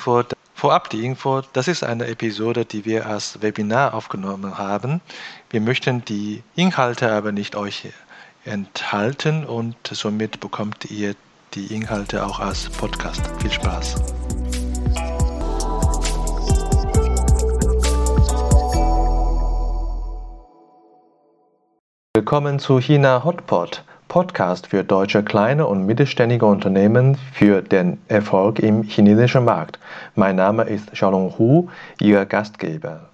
Info, vorab die Info, das ist eine Episode, die wir als Webinar aufgenommen haben. Wir möchten die Inhalte aber nicht euch enthalten und somit bekommt ihr die Inhalte auch als Podcast. Viel Spaß! Willkommen zu China Hotpot, Podcast für deutsche kleine und mittelständige Unternehmen für den Erfolg im chinesischen Markt. Mein Name ist Xiaolong Hu, Ihr Gastgeber.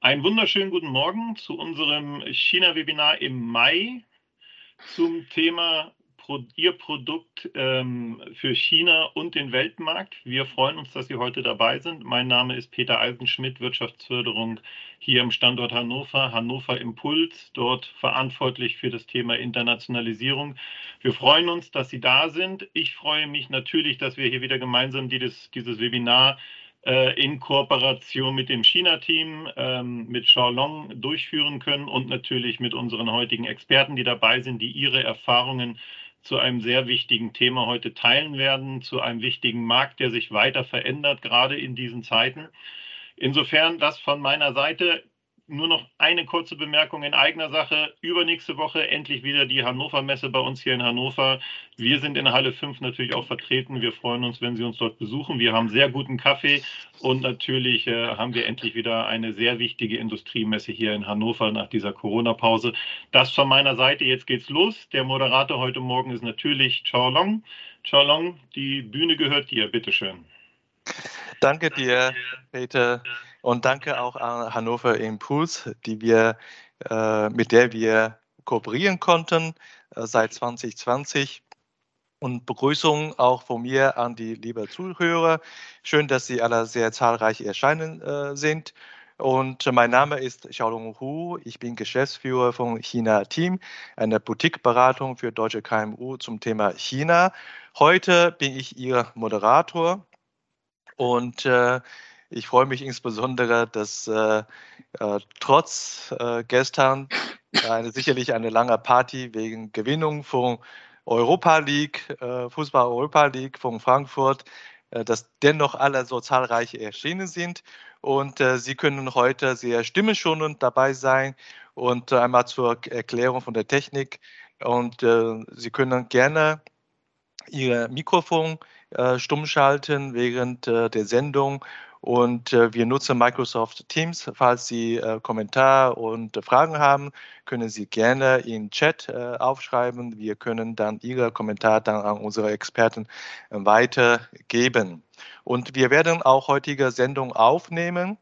Einen wunderschönen guten Morgen zu unserem China-Webinar im Mai zum Thema Ihr Produkt ähm, für China und den Weltmarkt. Wir freuen uns, dass Sie heute dabei sind. Mein Name ist Peter Eisenschmidt, Wirtschaftsförderung hier im Standort Hannover, Hannover Impuls, dort verantwortlich für das Thema Internationalisierung. Wir freuen uns, dass Sie da sind. Ich freue mich natürlich, dass wir hier wieder gemeinsam dieses, dieses Webinar äh, in Kooperation mit dem China-Team, ähm, mit Xiaolong durchführen können und natürlich mit unseren heutigen Experten, die dabei sind, die ihre Erfahrungen zu einem sehr wichtigen Thema heute teilen werden, zu einem wichtigen Markt, der sich weiter verändert, gerade in diesen Zeiten. Insofern das von meiner Seite nur noch eine kurze Bemerkung in eigener Sache. Übernächste Woche endlich wieder die Hannover Messe bei uns hier in Hannover. Wir sind in Halle 5 natürlich auch vertreten. Wir freuen uns, wenn Sie uns dort besuchen. Wir haben sehr guten Kaffee und natürlich äh, haben wir endlich wieder eine sehr wichtige Industriemesse hier in Hannover nach dieser Corona-Pause. Das von meiner Seite. Jetzt geht's los. Der Moderator heute Morgen ist natürlich Chao Long. Chao Long, die Bühne gehört dir. Bitteschön. Danke dir, Peter. Und danke auch an Hannover Impuls, die wir, äh, mit der wir kooperieren konnten äh, seit 2020. Und Begrüßung auch von mir an die lieben Zuhörer. Schön, dass Sie alle sehr zahlreich erscheinen äh, sind. Und mein Name ist Xiaolong Hu. Ich bin Geschäftsführer von China Team, einer Boutique-Beratung für deutsche KMU zum Thema China. Heute bin ich Ihr Moderator und äh, ich freue mich insbesondere, dass äh, äh, trotz äh, gestern eine, sicherlich eine lange Party wegen Gewinnung von Europa League, äh, Fußball Europa League von Frankfurt, äh, dass dennoch alle so zahlreich erschienen sind. Und äh, Sie können heute sehr stimmenschonend dabei sein und einmal zur Erklärung von der Technik. Und Sie können gerne Ihr Mikrofon stumm schalten während der Sendung und äh, wir nutzen Microsoft Teams. Falls Sie äh, Kommentar und äh, Fragen haben, können Sie gerne in Chat äh, aufschreiben. Wir können dann Ihre Kommentar dann an unsere Experten äh, weitergeben. Und wir werden auch heutige Sendung aufnehmen.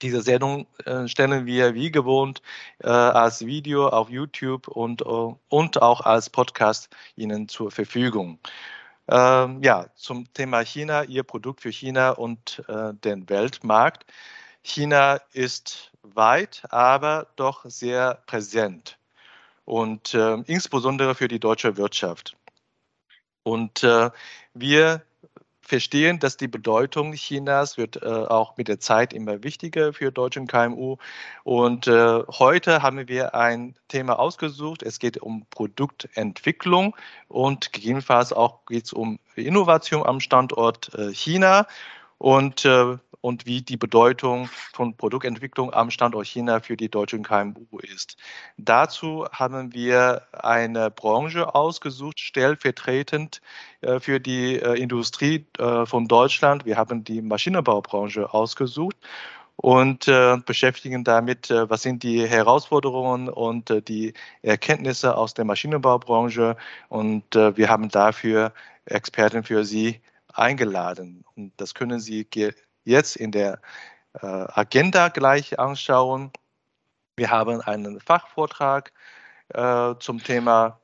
Diese Sendung äh, stellen wir wie gewohnt als Video auf YouTube und, und auch als Podcast Ihnen zur Verfügung. Ähm, ja, zum Thema China, Ihr Produkt für China und äh, den Weltmarkt. China ist weit, aber doch sehr präsent und äh, insbesondere für die deutsche Wirtschaft. Und äh, wir verstehen, dass die Bedeutung Chinas wird äh, auch mit der Zeit immer wichtiger für deutschen KMU. Und äh, heute haben wir ein Thema ausgesucht. Es geht um Produktentwicklung und gegebenenfalls auch geht es um Innovation am Standort äh, China. Und äh, und wie die Bedeutung von Produktentwicklung am Standort China für die deutschen KMU ist. Dazu haben wir eine Branche ausgesucht, stellvertretend äh, für die äh, Industrie äh, von Deutschland. Wir haben die Maschinenbaubranche ausgesucht und äh, beschäftigen damit, äh, was sind die Herausforderungen und äh, die Erkenntnisse aus der Maschinenbaubranche. Und wir haben dafür Experten für Sie eingeladen. Und das können Sie jetzt in der äh, Agenda gleich anschauen. Wir haben einen Fachvortrag äh, zum Thema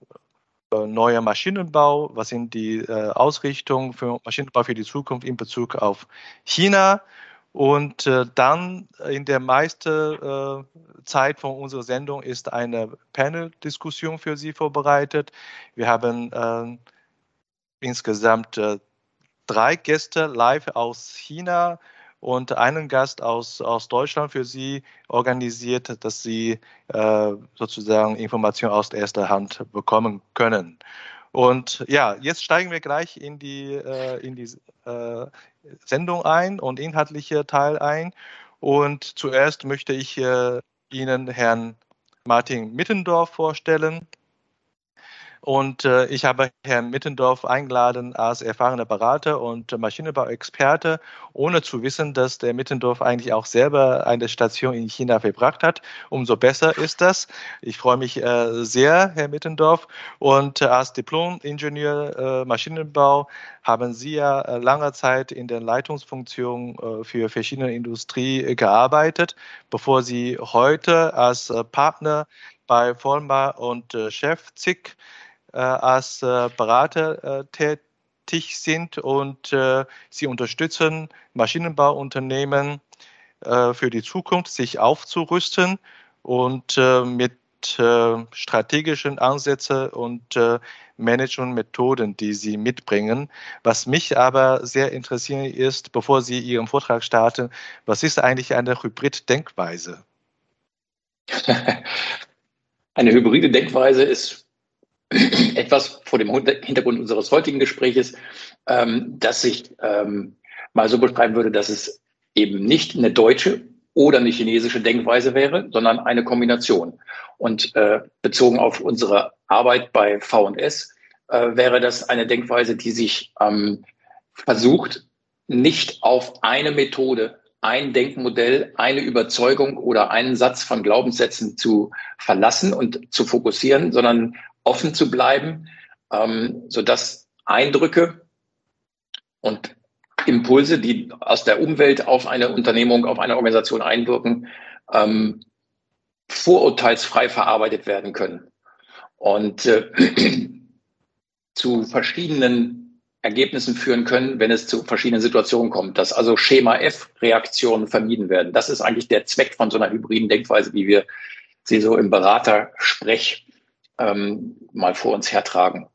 äh, neuer Maschinenbau. Was sind die äh, Ausrichtungen für Maschinenbau für die Zukunft in Bezug auf China? Und äh, dann in der meisten äh, Zeit von unserer Sendung ist eine Panel-Diskussion für Sie vorbereitet. Wir haben insgesamt drei Gäste live aus China und einen Gast aus, aus Deutschland für Sie organisiert, dass Sie äh, sozusagen Informationen aus erster Hand bekommen können. Und ja, jetzt steigen wir gleich in die, äh, in die äh, Sendung ein und inhaltliche Teil ein. Und zuerst möchte ich äh, Ihnen Herrn Martin Mittendorf vorstellen. Und äh, ich habe Herrn Mittendorf eingeladen als erfahrener Berater und Maschinenbauexperte, ohne zu wissen, dass der Mittendorf eigentlich auch selber eine Station in China verbracht hat. Umso besser ist das. Ich freue mich äh, sehr, Herr Mittendorf. Und äh, als Diplom-Ingenieur äh, Maschinenbau haben Sie ja äh, lange Zeit in der Leitungsfunktion äh, für verschiedene Industrie gearbeitet, bevor Sie heute als Partner bei Vollmar und Chef ZIC äh, als äh, Berater äh, tätig sind und sie unterstützen Maschinenbauunternehmen für die Zukunft, sich aufzurüsten und mit strategischen Ansätzen und Managementmethoden, die Sie mitbringen. Was mich aber sehr interessiert ist, bevor Sie Ihren Vortrag starten, was ist eigentlich eine Hybrid-Denkweise? Eine hybride Denkweise ist etwas vor dem Hintergrund unseres heutigen Gespräches, ähm, dass ich ähm, mal so beschreiben würde, dass es eben nicht eine deutsche oder eine chinesische Denkweise wäre, sondern eine Kombination. Und äh, bezogen auf unsere Arbeit bei VS äh, wäre das eine Denkweise, die sich ähm, versucht, nicht auf eine Methode, ein Denkmodell, eine Überzeugung oder einen Satz von Glaubenssätzen zu verlassen und zu fokussieren, sondern offen zu bleiben, ähm, sodass Eindrücke und Impulse, die aus der Umwelt auf eine Unternehmung, auf eine Organisation einwirken, ähm, vorurteilsfrei verarbeitet werden können und äh, zu verschiedenen Ergebnissen führen können, wenn es zu verschiedenen Situationen kommt, dass also Schema F-Reaktionen vermieden werden. Das ist eigentlich der Zweck von so einer hybriden Denkweise, wie wir sie so im Beratersprech ähm, mal vor uns hertragen.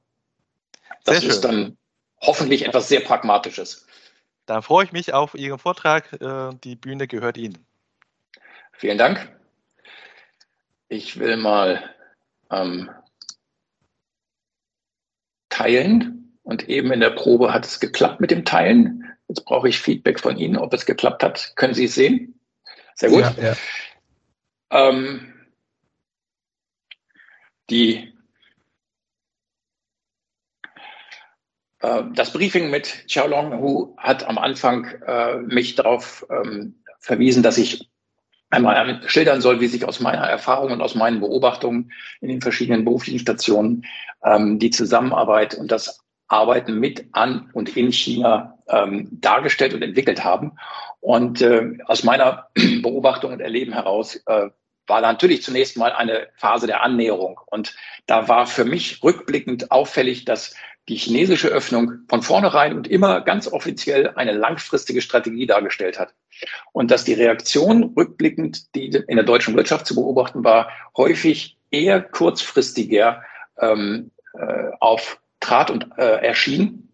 Das ist dann hoffentlich etwas sehr Pragmatisches. Dann freue ich mich auf Ihren Vortrag. Äh, die Bühne gehört Ihnen. Vielen Dank. Ich will mal ähm, teilen und eben in der Probe hat es geklappt mit dem Teilen. Jetzt brauche ich Feedback von Ihnen, ob es geklappt hat. Können Sie es sehen? Sehr gut. Ja, ja. Ähm, die äh, das Briefing mit Xiaolong Hu hat am Anfang äh, mich darauf ähm, verwiesen, dass ich einmal schildern soll, wie sich aus meiner Erfahrung und aus meinen Beobachtungen in den verschiedenen beruflichen Stationen ähm, die Zusammenarbeit und das Arbeiten mit an und in China ähm, dargestellt und entwickelt haben. Und äh, aus meiner Beobachtung und Erleben heraus äh, war natürlich zunächst mal eine Phase der Annäherung. Und da war für mich rückblickend auffällig, dass die chinesische Öffnung von vornherein und immer ganz offiziell eine langfristige Strategie dargestellt hat. Und dass die Reaktion rückblickend, die in der deutschen Wirtschaft zu beobachten war, häufig eher kurzfristiger ähm, äh, auftrat und äh, erschien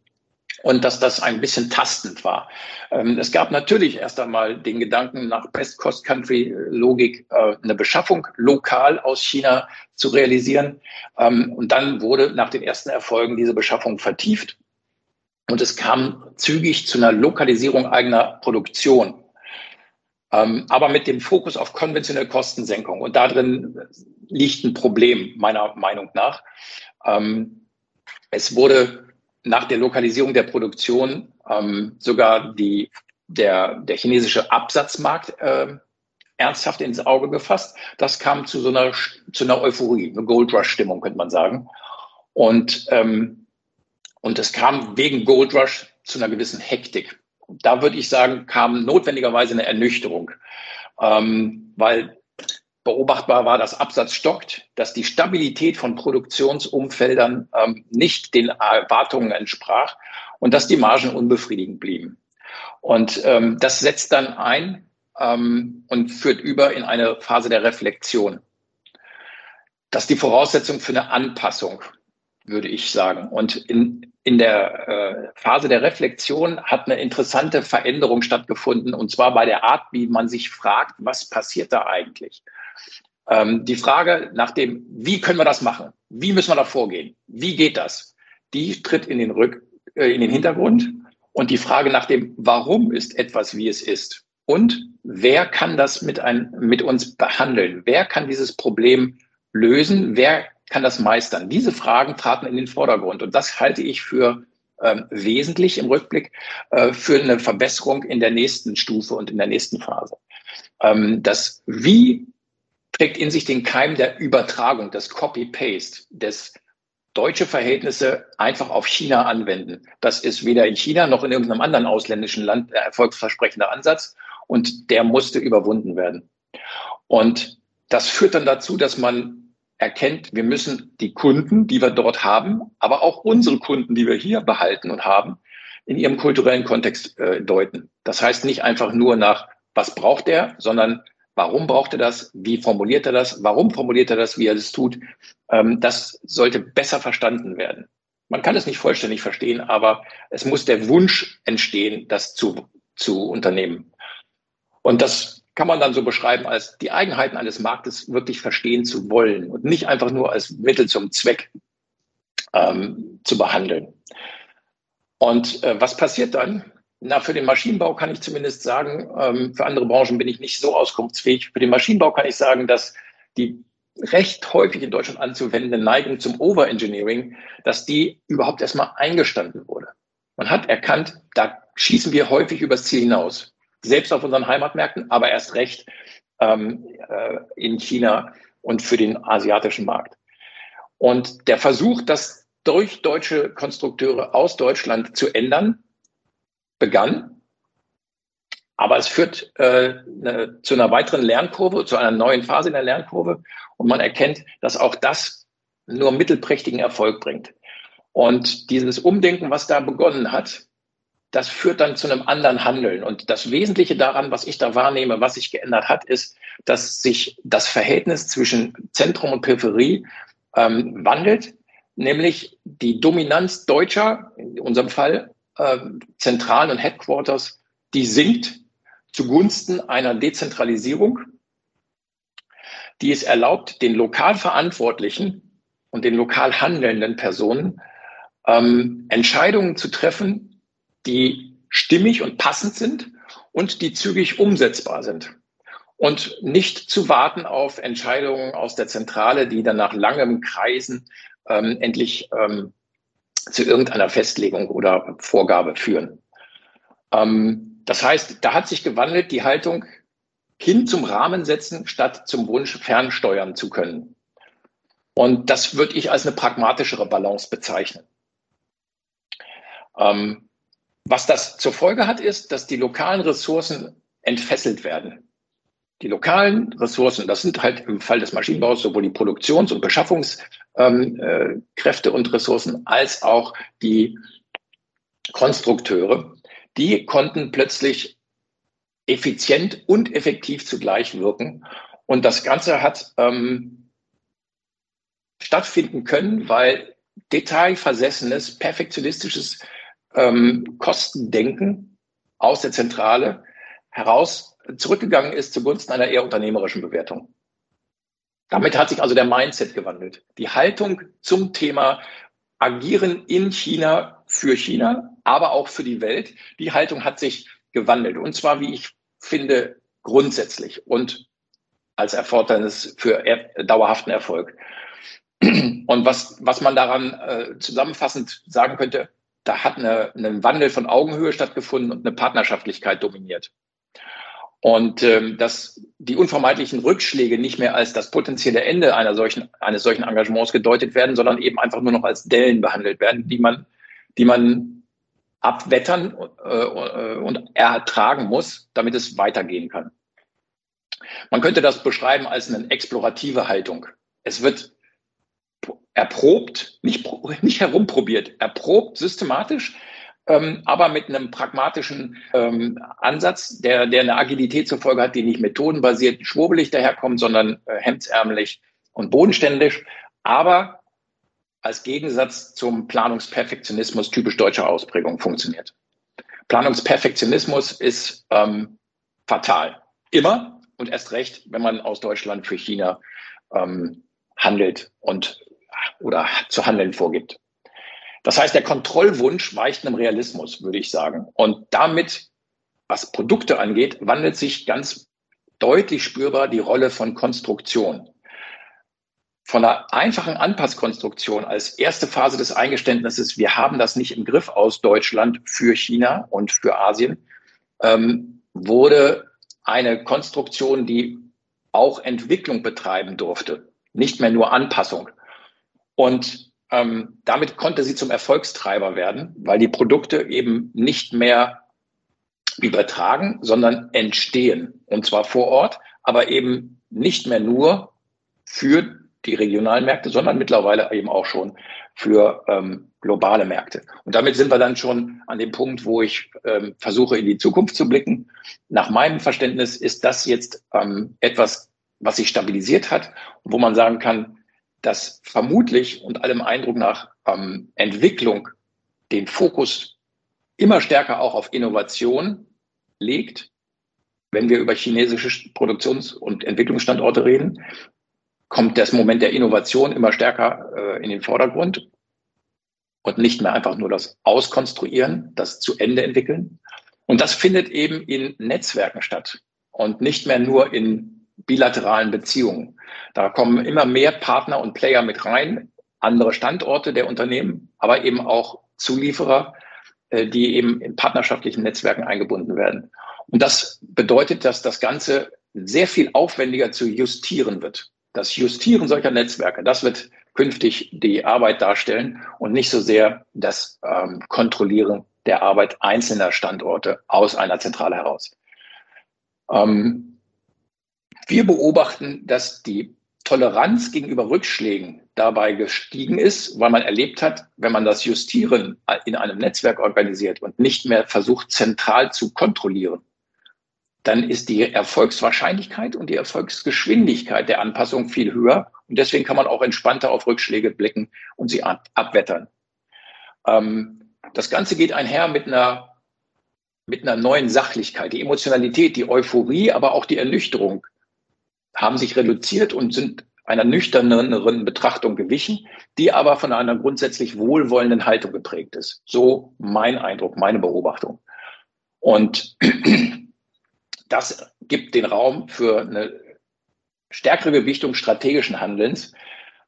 und dass das ein bisschen tastend war. Ähm, es gab natürlich erst einmal den Gedanken, nach Best-Cost-Country-Logik äh, eine Beschaffung lokal aus China zu realisieren. Ähm, und dann wurde nach den ersten Erfolgen diese Beschaffung vertieft. Und es kam zügig zu einer Lokalisierung eigener Produktion. Ähm, aber mit dem Fokus auf konventionelle Kostensenkung. Und darin liegt ein Problem, meiner Meinung nach. Es wurde nach der Lokalisierung der Produktion ähm, sogar die, der, der chinesische Absatzmarkt äh, ernsthaft ins Auge gefasst. Das kam zu so einer, zu einer Euphorie, eine Gold Rush-Stimmung, könnte man sagen. Und, ähm, und es kam wegen Gold Rush zu einer gewissen Hektik. Da würde ich sagen, kam notwendigerweise eine Ernüchterung, ähm, weil beobachtbar war, dass Absatz stockt, dass die Stabilität von Produktionsumfeldern ähm, nicht den Erwartungen entsprach und dass die Margen unbefriedigend blieben. Und ähm, das setzt dann ein ähm, und führt über in eine Phase der Reflexion. Das ist die Voraussetzung für eine Anpassung. würde ich sagen. Und in, in der äh, Phase der Reflexion hat eine interessante Veränderung stattgefunden, und zwar bei der Art, wie man sich fragt, was passiert da eigentlich? Ähm, die Frage nach dem, wie können wir das machen? Wie müssen wir da vorgehen? Wie geht das? Die tritt in den, Rück, äh, in den Hintergrund. Und die Frage nach dem, warum ist etwas, wie es ist? Und wer kann das mit, ein, mit uns behandeln? Wer kann dieses Problem lösen? Wer kann das meistern? Diese Fragen traten in den Vordergrund. Und das halte ich für ähm, wesentlich im Rückblick äh, für eine Verbesserung in der nächsten Stufe und in der nächsten Phase. Ähm, das Wie trägt in sich den Keim der Übertragung, des Copy-Paste, des deutsche Verhältnisse einfach auf China anwenden. Das ist weder in China noch in irgendeinem anderen ausländischen Land der erfolgsversprechende Ansatz und der musste überwunden werden. Und das führt dann dazu, dass man erkennt, wir müssen die Kunden, die wir dort haben, aber auch unsere Kunden, die wir hier behalten und haben, in ihrem kulturellen Kontext äh, deuten. Das heißt nicht einfach nur nach, was braucht er, sondern warum braucht er das, wie formuliert er das, warum formuliert er das, wie er das tut. Ähm, das sollte besser verstanden werden. Man kann es nicht vollständig verstehen, aber es muss der Wunsch entstehen, das zu, zu unternehmen. Und das kann man dann so beschreiben als die Eigenheiten eines Marktes wirklich verstehen zu wollen und nicht einfach nur als Mittel zum Zweck ähm, zu behandeln. Und äh, was passiert dann? Na, für den Maschinenbau kann ich zumindest sagen, ähm, für andere Branchen bin ich nicht so auskunftsfähig. Für den Maschinenbau kann ich sagen, dass die recht häufig in Deutschland anzuwendende Neigung zum Overengineering, dass die überhaupt erstmal eingestanden wurde. Man hat erkannt, da schießen wir häufig übers Ziel hinaus selbst auf unseren Heimatmärkten, aber erst recht ähm, äh, in China und für den asiatischen Markt. Und der Versuch, das durch deutsche Konstrukteure aus Deutschland zu ändern, begann. Aber es führt äh, ne, zu einer weiteren Lernkurve, zu einer neuen Phase in der Lernkurve. Und man erkennt, dass auch das nur mittelprächtigen Erfolg bringt. Und dieses Umdenken, was da begonnen hat, das führt dann zu einem anderen Handeln. Und das Wesentliche daran, was ich da wahrnehme, was sich geändert hat, ist, dass sich das Verhältnis zwischen Zentrum und Peripherie ähm, wandelt, nämlich die Dominanz deutscher, in unserem Fall äh, Zentralen und Headquarters, die sinkt zugunsten einer Dezentralisierung, die es erlaubt, den lokal Verantwortlichen und den lokal handelnden Personen ähm, Entscheidungen zu treffen, die stimmig und passend sind und die zügig umsetzbar sind. Und nicht zu warten auf Entscheidungen aus der Zentrale, die dann nach langem Kreisen ähm, endlich ähm, zu irgendeiner Festlegung oder Vorgabe führen. Ähm, das heißt, da hat sich gewandelt die Haltung hin zum Rahmen setzen, statt zum Wunsch fernsteuern zu können. Und das würde ich als eine pragmatischere Balance bezeichnen. Ähm, was das zur Folge hat, ist, dass die lokalen Ressourcen entfesselt werden. Die lokalen Ressourcen, das sind halt im Fall des Maschinenbaus sowohl die Produktions- und Beschaffungskräfte ähm, äh, und Ressourcen als auch die Konstrukteure. Die konnten plötzlich effizient und effektiv zugleich wirken. Und das Ganze hat ähm, stattfinden können, weil detailversessenes, perfektionistisches ähm, Kostendenken aus der Zentrale heraus zurückgegangen ist zugunsten einer eher unternehmerischen Bewertung. Damit hat sich also der Mindset gewandelt. Die Haltung zum Thema Agieren in China für China, aber auch für die Welt, die Haltung hat sich gewandelt. Und zwar, wie ich finde, grundsätzlich und als Erfordernis für er dauerhaften Erfolg. Und was, was man daran äh, zusammenfassend sagen könnte, da hat eine, ein Wandel von Augenhöhe stattgefunden und eine Partnerschaftlichkeit dominiert. Und ähm, dass die unvermeidlichen Rückschläge nicht mehr als das potenzielle Ende einer solchen, eines solchen Engagements gedeutet werden, sondern eben einfach nur noch als Dellen behandelt werden, die man, die man abwettern äh, und ertragen muss, damit es weitergehen kann. Man könnte das beschreiben als eine explorative Haltung. Es wird erprobt, nicht, nicht herumprobiert, erprobt systematisch, ähm, aber mit einem pragmatischen ähm, Ansatz, der, der eine Agilität zur Folge hat, die nicht methodenbasiert, schwurbelig daherkommt, sondern äh, hemdsärmelig und bodenständig, aber als Gegensatz zum Planungsperfektionismus typisch deutscher Ausprägung funktioniert. Planungsperfektionismus ist ähm, fatal. Immer und erst recht, wenn man aus Deutschland für China ähm, handelt und oder zu handeln vorgibt. Das heißt, der Kontrollwunsch weicht einem Realismus, würde ich sagen. Und damit, was Produkte angeht, wandelt sich ganz deutlich spürbar die Rolle von Konstruktion. Von einer einfachen Anpasskonstruktion als erste Phase des Eingeständnisses, wir haben das nicht im Griff aus Deutschland für China und für Asien, ähm, wurde eine Konstruktion, die auch Entwicklung betreiben durfte, nicht mehr nur Anpassung. Und ähm, damit konnte sie zum Erfolgstreiber werden, weil die Produkte eben nicht mehr übertragen, sondern entstehen. Und zwar vor Ort, aber eben nicht mehr nur für die regionalen Märkte, sondern mittlerweile eben auch schon für ähm, globale Märkte. Und damit sind wir dann schon an dem Punkt, wo ich ähm, versuche, in die Zukunft zu blicken. Nach meinem Verständnis ist das jetzt ähm, etwas, was sich stabilisiert hat, wo man sagen kann, dass vermutlich und allem Eindruck nach ähm, Entwicklung den Fokus immer stärker auch auf Innovation legt, wenn wir über chinesische Produktions- und Entwicklungsstandorte reden, kommt das Moment der Innovation immer stärker äh, in den Vordergrund und nicht mehr einfach nur das Auskonstruieren, das zu Ende entwickeln. Und das findet eben in Netzwerken statt und nicht mehr nur in bilateralen Beziehungen. Da kommen immer mehr Partner und Player mit rein, andere Standorte der Unternehmen, aber eben auch Zulieferer, äh, die eben in partnerschaftlichen Netzwerken eingebunden werden. Und das bedeutet, dass das Ganze sehr viel aufwendiger zu justieren wird. Das Justieren solcher Netzwerke, das wird künftig die Arbeit darstellen und nicht so sehr das ähm, Kontrollieren der Arbeit einzelner Standorte aus einer Zentrale heraus. Ähm, wir beobachten, dass die Toleranz gegenüber Rückschlägen dabei gestiegen ist, weil man erlebt hat, wenn man das Justieren in einem Netzwerk organisiert und nicht mehr versucht, zentral zu kontrollieren, dann ist die Erfolgswahrscheinlichkeit und die Erfolgsgeschwindigkeit der Anpassung viel höher. Und deswegen kann man auch entspannter auf Rückschläge blicken und sie ab abwettern. Ähm, das Ganze geht einher mit einer, mit einer neuen Sachlichkeit. Die Emotionalität, die Euphorie, aber auch die Ernüchterung haben sich reduziert und sind einer nüchterneren Betrachtung gewichen, die aber von einer grundsätzlich wohlwollenden Haltung geprägt ist. So mein Eindruck, meine Beobachtung. Und das gibt den Raum für eine stärkere Gewichtung strategischen Handelns.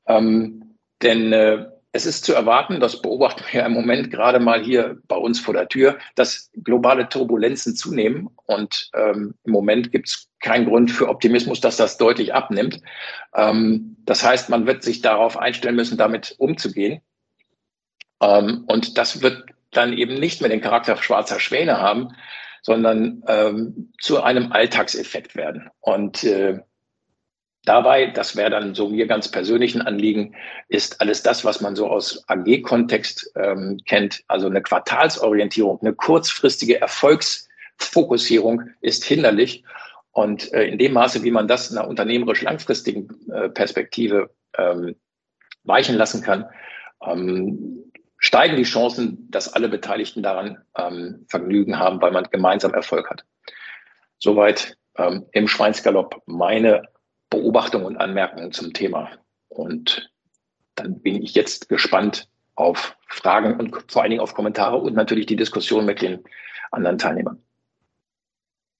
Ähm, denn äh, es ist zu erwarten, das beobachten wir im Moment gerade mal hier bei uns vor der Tür, dass globale Turbulenzen zunehmen. Und ähm, im Moment gibt es keinen Grund für Optimismus, dass das deutlich abnimmt. Ähm, das heißt, man wird sich darauf einstellen müssen, damit umzugehen. Ähm, und das wird dann eben nicht mehr den Charakter schwarzer Schwäne haben, sondern ähm, zu einem Alltagseffekt werden. Und äh, Dabei, das wäre dann so mir ganz persönlichen Anliegen, ist alles das, was man so aus AG-Kontext ähm, kennt, also eine Quartalsorientierung, eine kurzfristige Erfolgsfokussierung ist hinderlich. Und äh, in dem Maße, wie man das in einer unternehmerisch langfristigen äh, Perspektive ähm, weichen lassen kann, ähm, steigen die Chancen, dass alle Beteiligten daran ähm, Vergnügen haben, weil man gemeinsam Erfolg hat. Soweit ähm, im Schweinsgalopp meine Beobachtungen und Anmerkungen zum Thema. Und dann bin ich jetzt gespannt auf Fragen und vor allen Dingen auf Kommentare und natürlich die Diskussion mit den anderen Teilnehmern.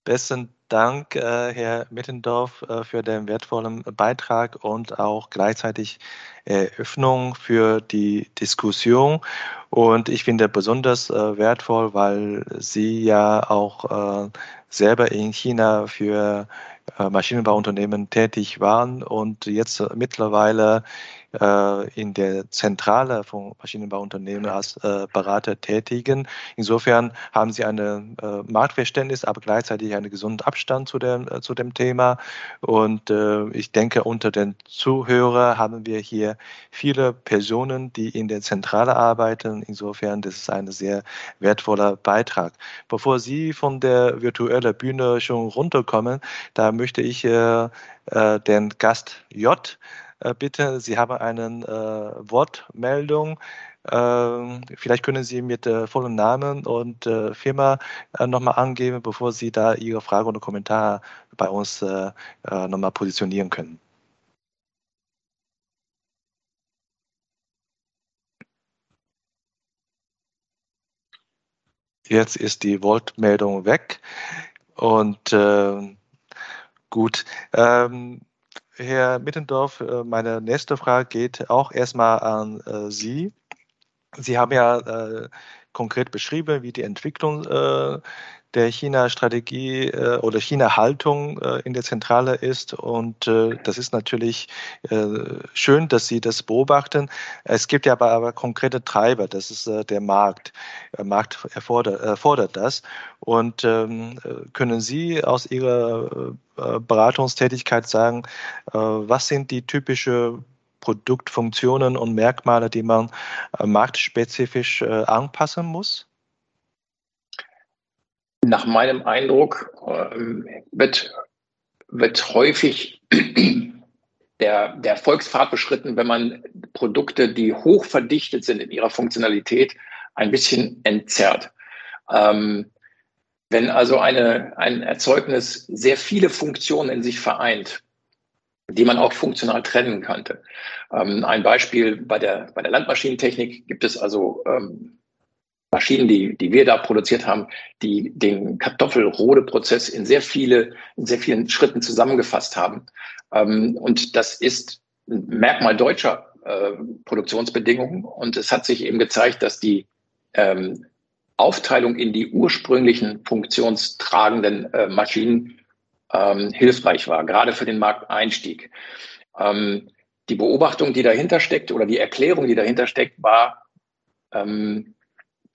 Besten Dank, äh, Herr Mittendorf, äh, für den wertvollen Beitrag und auch gleichzeitig Eröffnung für die Diskussion. Und ich finde besonders äh, wertvoll, weil Sie ja auch selber in China für Maschinenbauunternehmen tätig waren und jetzt mittlerweile äh, in der Zentrale von Maschinenbauunternehmen als äh, Berater tätigen. Insofern haben sie ein äh, Marktverständnis, aber gleichzeitig einen gesunden Abstand zu dem, zu dem Thema. Und ich denke, unter den Zuhörern haben wir hier viele Personen, die in der Zentrale arbeiten. Insofern, das ist ein sehr wertvoller Beitrag. Bevor Sie von der virtuellen Bühne schon runterkommen, da möchte ich den Gast J bitte. Sie haben eine Wortmeldung. Ähm, vielleicht können Sie mit äh, vollen Namen und äh, Firma äh, nochmal angeben, bevor Sie da Ihre Frage oder Kommentar bei uns äh, äh, nochmal positionieren können. Jetzt ist die Wortmeldung weg und äh, gut. Ähm, Herr Mittendorf, äh, meine nächste Frage geht auch erstmal an äh, Sie. Sie haben ja äh, konkret beschrieben, wie die Entwicklung äh, der China-Strategie äh, oder China-Haltung äh, in der Zentrale ist. Und äh, das ist natürlich äh, schön, dass Sie das beobachten. Es gibt ja aber, aber konkrete Treiber, das ist äh, der Markt. Der Markt erfordert, erfordert das. Und ähm, können Sie aus Ihrer äh, Beratungstätigkeit sagen, was sind die typischen Produktfunktionen und Merkmale, die man äh, marktspezifisch äh, anpassen muss? Nach meinem Eindruck ähm, wird, wird häufig der, der Erfolgspfad beschritten, wenn man Produkte, die hoch verdichtet sind in ihrer Funktionalität, ein bisschen entzerrt. Ähm, wenn also eine, ein Erzeugnis sehr viele Funktionen in sich vereint, die man auch funktional trennen könnte. Ähm, ein Beispiel bei der, bei der Landmaschinentechnik gibt es also ähm, Maschinen, die, die wir da produziert haben, die den Kartoffelrodeprozess in sehr viele, in sehr vielen Schritten zusammengefasst haben. Ähm, und das ist ein Merkmal deutscher äh, Produktionsbedingungen. Und es hat sich eben gezeigt, dass die ähm, Aufteilung in die ursprünglichen funktionstragenden äh, Maschinen ähm, hilfreich war, gerade für den Markteinstieg. Ähm, die Beobachtung, die dahinter steckt oder die Erklärung, die dahinter steckt, war ähm,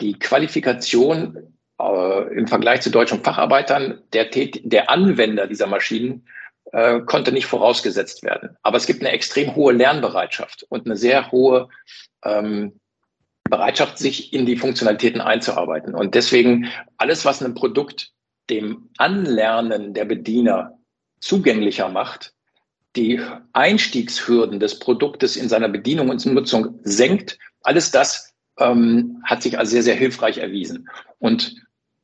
die Qualifikation äh, im Vergleich zu deutschen Facharbeitern der, der Anwender dieser Maschinen äh, konnte nicht vorausgesetzt werden. Aber es gibt eine extrem hohe Lernbereitschaft und eine sehr hohe ähm, Bereitschaft, sich in die Funktionalitäten einzuarbeiten. Und deswegen alles, was ein Produkt dem Anlernen der Bediener zugänglicher macht, die Einstiegshürden des Produktes in seiner Bedienung und Nutzung senkt. Alles das ähm, hat sich als sehr, sehr hilfreich erwiesen. Und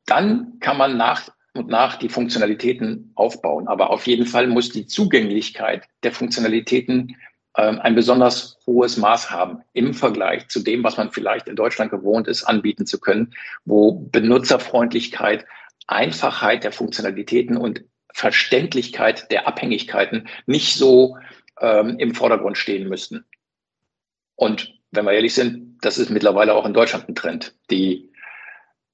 dann kann man nach und nach die Funktionalitäten aufbauen. Aber auf jeden Fall muss die Zugänglichkeit der Funktionalitäten ähm, ein besonders hohes Maß haben im Vergleich zu dem, was man vielleicht in Deutschland gewohnt ist, anbieten zu können, wo Benutzerfreundlichkeit Einfachheit der Funktionalitäten und Verständlichkeit der Abhängigkeiten nicht so ähm, im Vordergrund stehen müssten. Und wenn wir ehrlich sind, das ist mittlerweile auch in Deutschland ein Trend. Die,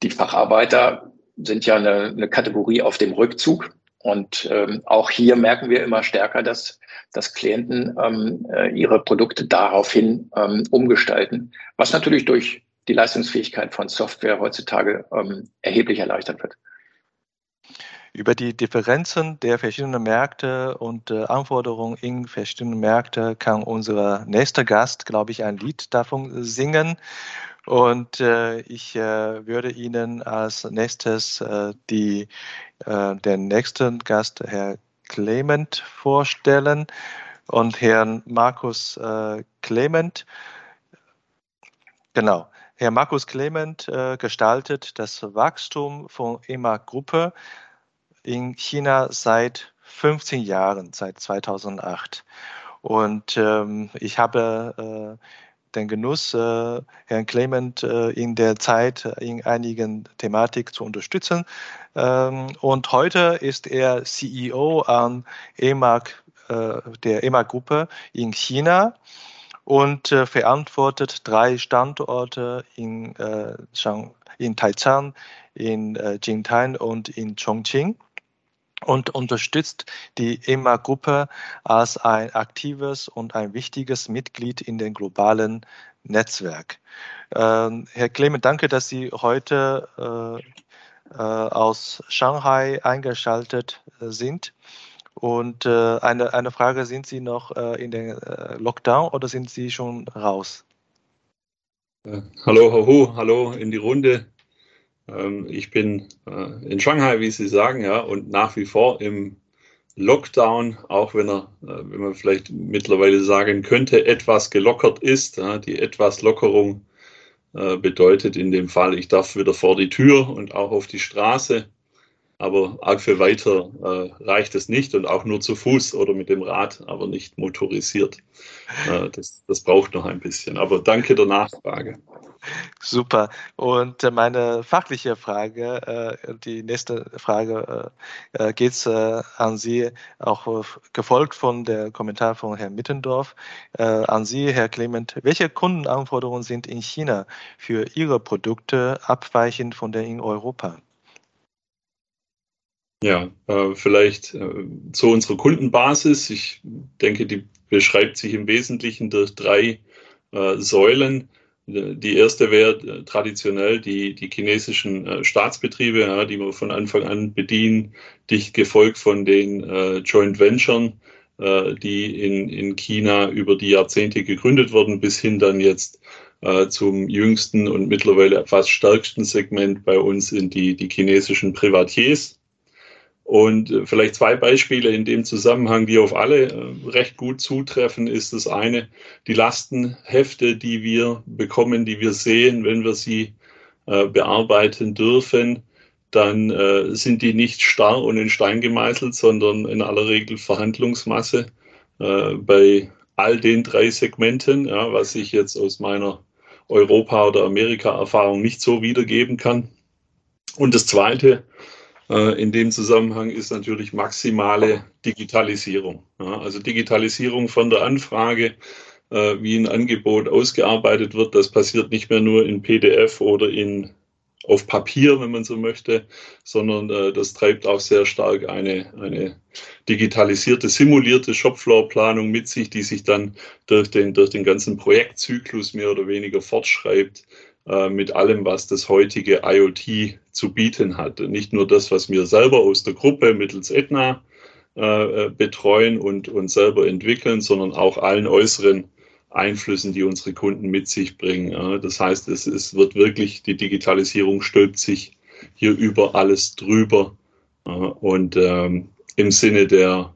die Facharbeiter sind ja eine, eine Kategorie auf dem Rückzug. Und ähm, auch hier merken wir immer stärker, dass, dass Klienten ähm, äh, ihre Produkte daraufhin ähm, umgestalten, was natürlich durch die Leistungsfähigkeit von Software heutzutage ähm, erheblich erleichtert wird. Über die Differenzen der verschiedenen Märkte und äh, Anforderungen in verschiedenen Märkten kann unser nächster Gast, glaube ich, ein Lied davon singen. Und äh, ich äh, würde Ihnen als nächstes äh, die, äh, den nächsten Gast, Herr Clement, vorstellen und Herrn Markus äh, Clement. Genau. Herr Markus Clement äh, gestaltet das Wachstum von EMA-Gruppe in China seit 15 Jahren, seit 2008. Und ähm, ich habe äh, den Genuss, äh, Herrn Clement in der Zeit in einigen Thematik zu unterstützen. Ähm, und heute ist er CEO an EMAG, der EMAG-Gruppe in China und äh, verantwortet drei Standorte in, äh, in Taicang, in äh, Jingtan und in Chongqing und unterstützt die EMA-Gruppe als ein aktives und ein wichtiges Mitglied in dem globalen Netzwerk. Ähm, Herr Clement, danke, dass Sie heute äh, äh, aus Shanghai eingeschaltet äh, sind. Und äh, eine, eine Frage, sind Sie noch äh, in den äh, Lockdown oder sind Sie schon raus? Hallo, Hohu, hallo in die Runde. Ähm, ich bin äh, in Shanghai, wie Sie sagen, ja, und nach wie vor im Lockdown, auch wenn er, äh, wenn man vielleicht mittlerweile sagen könnte, etwas gelockert ist. Die etwas Lockerung äh, bedeutet in dem Fall, ich darf wieder vor die Tür und auch auf die Straße. Aber arg für weiter äh, reicht es nicht und auch nur zu Fuß oder mit dem Rad, aber nicht motorisiert. Äh, das, das braucht noch ein bisschen. Aber danke der Nachfrage. Super. Und äh, meine fachliche Frage, äh, die nächste Frage äh, äh geht äh, an Sie, auch gefolgt von der Kommentar von Herrn Mittendorf. An Sie, Herr Clement, welche Kundenanforderungen sind in China für Ihre Produkte abweichend von der in Europa? Ja, vielleicht zu unserer Kundenbasis. Ich denke, die beschreibt sich im Wesentlichen durch drei Säulen. Die erste wäre äh, traditionell die, die chinesischen äh, Staatsbetriebe, die wir von Anfang an bedienen, dicht gefolgt von den äh, Joint Venturen, äh, die in, in China über die Jahrzehnte gegründet wurden, bis hin dann jetzt äh, zum jüngsten und mittlerweile fast stärksten Segment bei uns in die, die chinesischen Privatiers. Und äh, vielleicht zwei Beispiele in dem Zusammenhang, die auf alle äh, recht gut zutreffen, ist das eine, die Lastenhefte, die wir bekommen, die wir sehen, wenn wir sie äh, bearbeiten dürfen, dann sind die nicht starr und in Stein gemeißelt, sondern in aller Regel Verhandlungsmasse bei all den drei Segmenten, ja, was ich jetzt aus meiner Europa- oder Amerika-Erfahrung nicht so wiedergeben kann. Und das Zweite, äh, in dem Zusammenhang ist natürlich maximale Digitalisierung. also Digitalisierung von der Anfrage, äh, wie ein Angebot ausgearbeitet wird, das passiert nicht mehr nur in PDF oder in auf Papier, wenn man so möchte, sondern äh, das treibt auch sehr stark eine, eine digitalisierte, simulierte Shopfloor-Planung mit sich, die sich dann durch den, durch den ganzen Projektzyklus mehr oder weniger fortschreibt äh, mit allem, was das heutige IoT zu bieten hat. Nicht nur das, was wir selber aus der Gruppe mittels Etna äh, äh, betreuen und, und selber entwickeln, sondern auch allen äußeren Einflüssen, die unsere Kunden mit sich bringen. Das heißt, es, es wird wirklich, die Digitalisierung stülpt sich hier über alles drüber. Und ähm, im Sinne der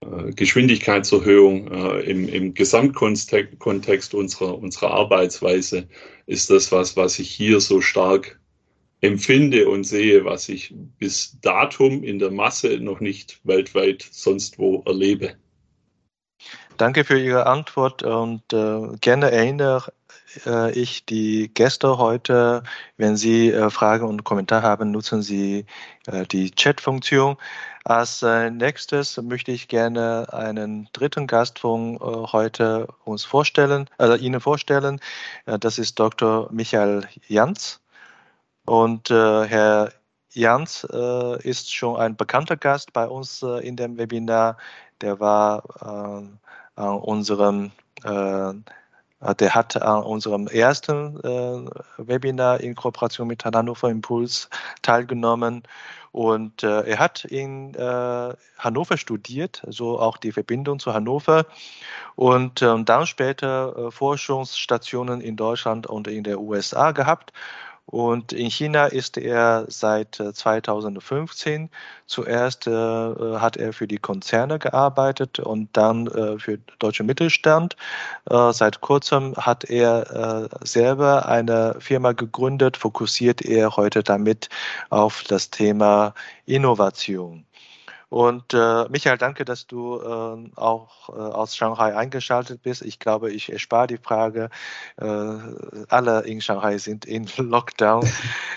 äh, Geschwindigkeitserhöhung äh, im, im Gesamtkontext unserer, unserer Arbeitsweise ist das was, was ich hier so stark empfinde und sehe, was ich bis datum in der Masse noch nicht weltweit sonst wo erlebe. Danke für Ihre Antwort und äh, gerne erinnere äh, ich die Gäste heute, wenn Sie äh, Fragen und Kommentare haben, nutzen Sie äh, die Chat-Funktion. Als äh, nächstes möchte ich gerne einen dritten Gast von äh, heute uns vorstellen, also Ihnen vorstellen. das ist Dr. Michael Jans. Und Herr Jans ist schon ein bekannter Gast bei uns in dem Webinar. Der war an unserem äh, der hat an unserem ersten äh, Webinar in Kooperation mit Hannover Impuls teilgenommen. Und äh, er hat in äh, Hannover studiert, so auch die Verbindung zu Hannover. Und ähm, dann später äh, Forschungsstationen in Deutschland und in der USA gehabt und in China ist er seit 2015. Äh, Zuerst äh, äh, hat er für die Konzerne gearbeitet und dann äh, für deutsche Mittelstand. Äh, seit kurzem hat er äh, selber eine Firma gegründet, fokussiert er heute damit auf das Thema Innovation. Und äh, Michael, danke, dass du äh, auch äh, aus Shanghai eingeschaltet bist. Ich glaube, ich erspare die Frage. Äh, alle in Shanghai sind in Lockdown.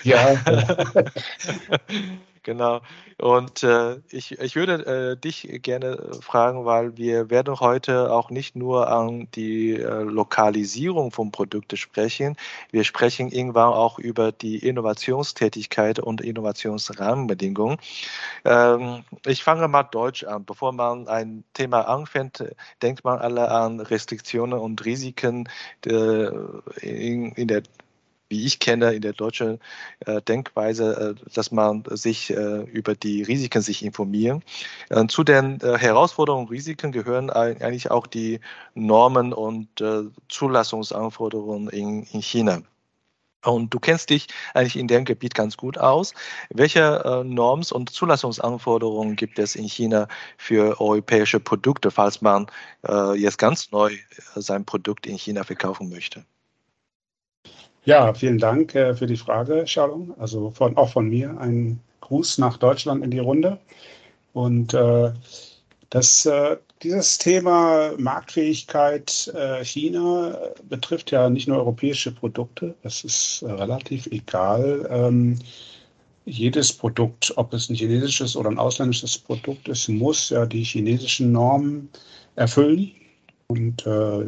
Ja. Genau. Und äh, ich, ich würde äh, dich gerne fragen, weil wir werden heute auch nicht nur an die äh, Lokalisierung von Produkten sprechen, wir sprechen irgendwann auch über die Innovationstätigkeit und Innovationsrahmenbedingungen. Ähm, ich fange mal Deutsch an. Bevor man ein Thema anfängt, denkt man alle an Restriktionen und Risiken äh, in, in der wie ich kenne, in der deutschen äh, Denkweise, äh, dass man sich äh, über die Risiken sich informieren. Äh, zu den äh, Herausforderungen und Risiken gehören eigentlich auch die Normen und Zulassungsanforderungen in, in China. Und du kennst dich eigentlich in dem Gebiet ganz gut aus. Welche äh, Norms und Zulassungsanforderungen gibt es in China für europäische Produkte, falls man äh, jetzt ganz neu sein Produkt in China verkaufen möchte? Ja, vielen Dank äh, für die Frage, Shalom. Also von, auch von mir ein Gruß nach Deutschland in die Runde. Und äh, das äh, dieses Thema Marktfähigkeit äh, China betrifft ja nicht nur europäische Produkte, das ist äh, relativ egal. Ähm, jedes Produkt, ob es ein chinesisches oder ein ausländisches Produkt ist, muss ja die chinesischen Normen erfüllen. Und äh,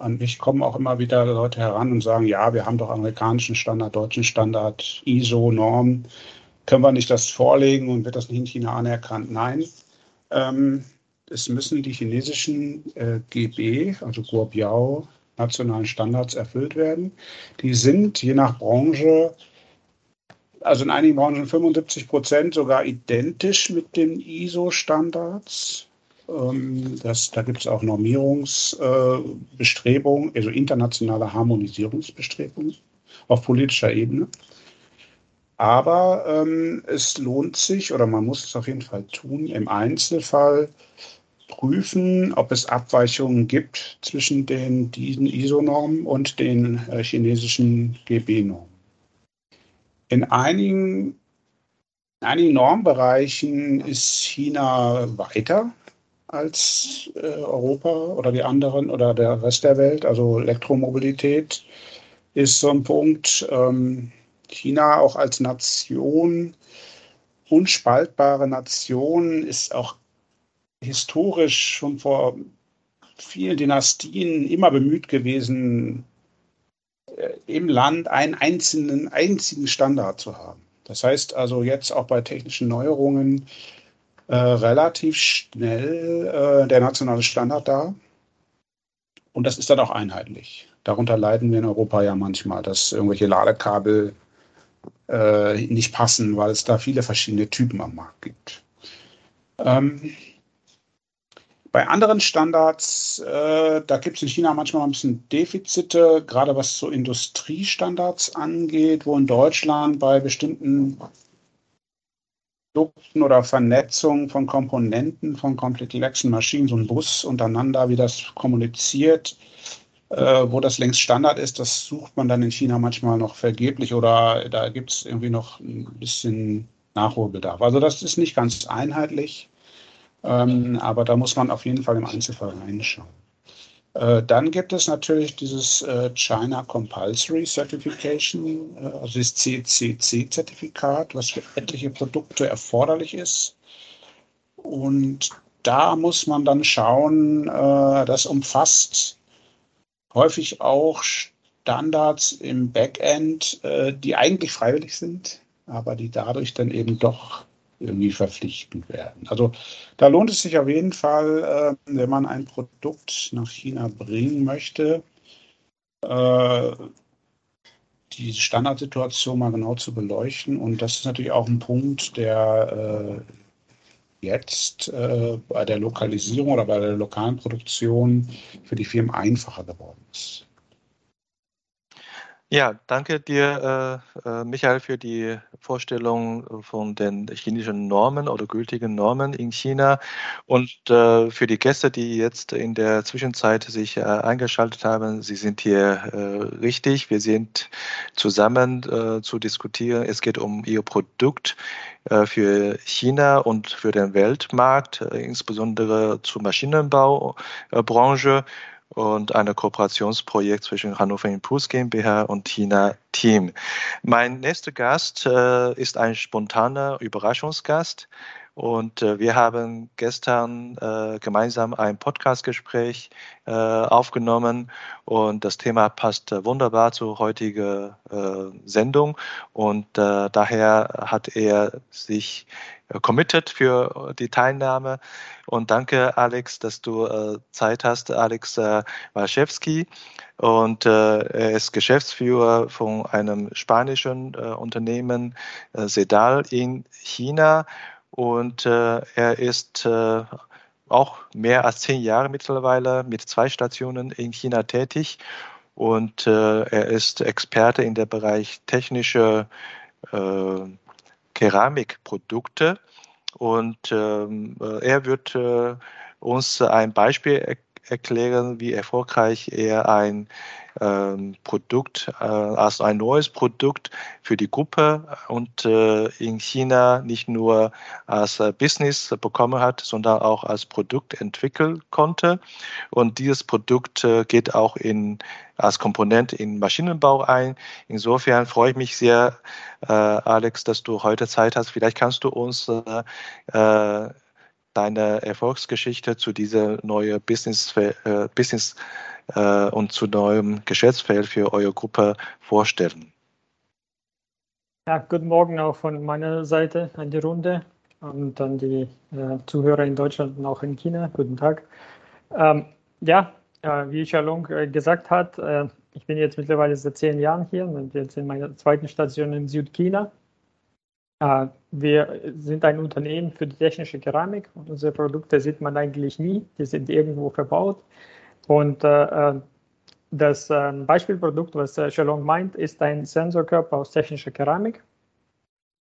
an mich kommen auch immer wieder Leute heran und sagen, ja, wir haben doch amerikanischen Standard, deutschen Standard, ISO-Norm. Können wir nicht das vorlegen und wird das nicht in China anerkannt? Nein. Ähm, es müssen die chinesischen äh, GB, also Guobiao, nationalen Standards erfüllt werden. Die sind je nach Branche, also in einigen Branchen 75 Prozent sogar identisch mit den ISO-Standards. Ähm, das, da gibt es auch Normierungsbestrebungen, äh, also internationale Harmonisierungsbestrebungen auf politischer Ebene. Aber ähm, es lohnt sich oder man muss es auf jeden Fall tun, im Einzelfall prüfen, ob es Abweichungen gibt zwischen den, diesen ISO-Normen und den äh, chinesischen GB-Normen. In einigen, in einigen Normbereichen ist China weiter als äh, Europa oder die anderen oder der Rest der Welt. Also Elektromobilität ist so ein Punkt. Ähm, China auch als Nation, unspaltbare Nation, ist auch historisch schon vor vielen Dynastien immer bemüht gewesen, äh, im Land einen einzelnen, einzigen Standard zu haben. Das heißt also jetzt auch bei technischen Neuerungen äh, relativ schnell äh, der nationale Standard da. Und das ist dann auch einheitlich. Darunter leiden wir in Europa ja manchmal, dass irgendwelche Ladekabel äh, nicht passen, weil es da viele verschiedene Typen am Markt gibt. Ähm, bei anderen Standards, äh, da gibt es in China manchmal ein bisschen Defizite, gerade was so Industriestandards angeht, wo in Deutschland bei bestimmten Produkten oder Vernetzung von Komponenten von komplexen Maschinen, so ein Bus untereinander, wie das kommuniziert, äh, wo das längst Standard ist, das sucht man dann in China manchmal noch vergeblich oder da gibt es irgendwie noch ein bisschen Nachholbedarf. Also das ist nicht ganz einheitlich. Ähm, aber da muss man auf jeden Fall im Einzelfall reinschauen. Äh, dann gibt es natürlich dieses äh, China Compulsory Certification, äh, also das CCC-Zertifikat, was für etliche Produkte erforderlich ist. Und da muss man dann schauen, das umfasst häufig auch Standards im Backend, die eigentlich freiwillig sind, aber die dadurch dann eben doch irgendwie verpflichtend werden. Also da lohnt es sich auf jeden Fall, äh, wenn man ein Produkt nach China bringen möchte, äh, die Standardsituation mal genau zu beleuchten. Und das ist natürlich auch ein Punkt, der äh, jetzt äh, bei der Lokalisierung oder bei der lokalen Produktion für die Firmen einfacher geworden ist. Ja, danke dir, äh, äh, Michael, für die Vorstellung von den chinesischen Normen oder gültigen Normen in China und äh, für die Gäste, die jetzt in der Zwischenzeit sich äh, eingeschaltet haben. Sie sind hier äh, richtig. Wir sind zusammen äh, zu diskutieren. Es geht um Ihr Produkt für China und für den Weltmarkt, insbesondere zur Maschinenbaubranche und ein Kooperationsprojekt zwischen Hannover Impuls GmbH und China Team. Mein nächster Gast äh, ist ein spontaner Überraschungsgast. Und äh, wir haben gestern äh, gemeinsam ein Podcastgespräch äh, aufgenommen. Und das Thema passt äh, wunderbar zur heutigen äh, Sendung. Und äh, daher hat er sich committed für die Teilnahme. Und danke Alex, dass du Zeit hast, Alex äh, Walszewski. Und er ist Geschäftsführer von einem spanischen Unternehmen Sedal in China und äh, er ist äh, auch mehr als zehn Jahre mittlerweile mit zwei Stationen in China tätig. und äh, er ist Experte in der Bereich technische äh, Keramikprodukte und ähm, äh, er wird äh, uns ein Beispiel erklären wie erfolgreich er ein ähm, Produkt, äh, als ein neues Produkt für die Gruppe und äh, in China nicht nur als äh, Business bekommen hat, sondern auch als Produkt entwickeln konnte. Und dieses Produkt äh, geht auch in, als Komponente in Maschinenbau ein. Insofern freue ich mich sehr, äh, Alex, dass du heute Zeit hast. Vielleicht kannst du uns äh, deine Erfolgsgeschichte zu dieser neuen Business, äh, Business äh, und zu neuem Geschäftsfeld für eure Gruppe vorstellen. Ja, guten Morgen auch von meiner Seite an die Runde und an die äh, Zuhörer in Deutschland und auch in China. Guten Tag. Ähm, ja, äh, wie Xiaolong äh, gesagt hat, äh, ich bin jetzt mittlerweile seit zehn Jahren hier und jetzt in meiner zweiten Station in Südchina. Äh, wir sind ein Unternehmen für die technische Keramik und unsere Produkte sieht man eigentlich nie. Die sind irgendwo verbaut. Und äh, äh das Beispielprodukt, was Shalom meint, ist ein Sensorkörper aus technischer Keramik.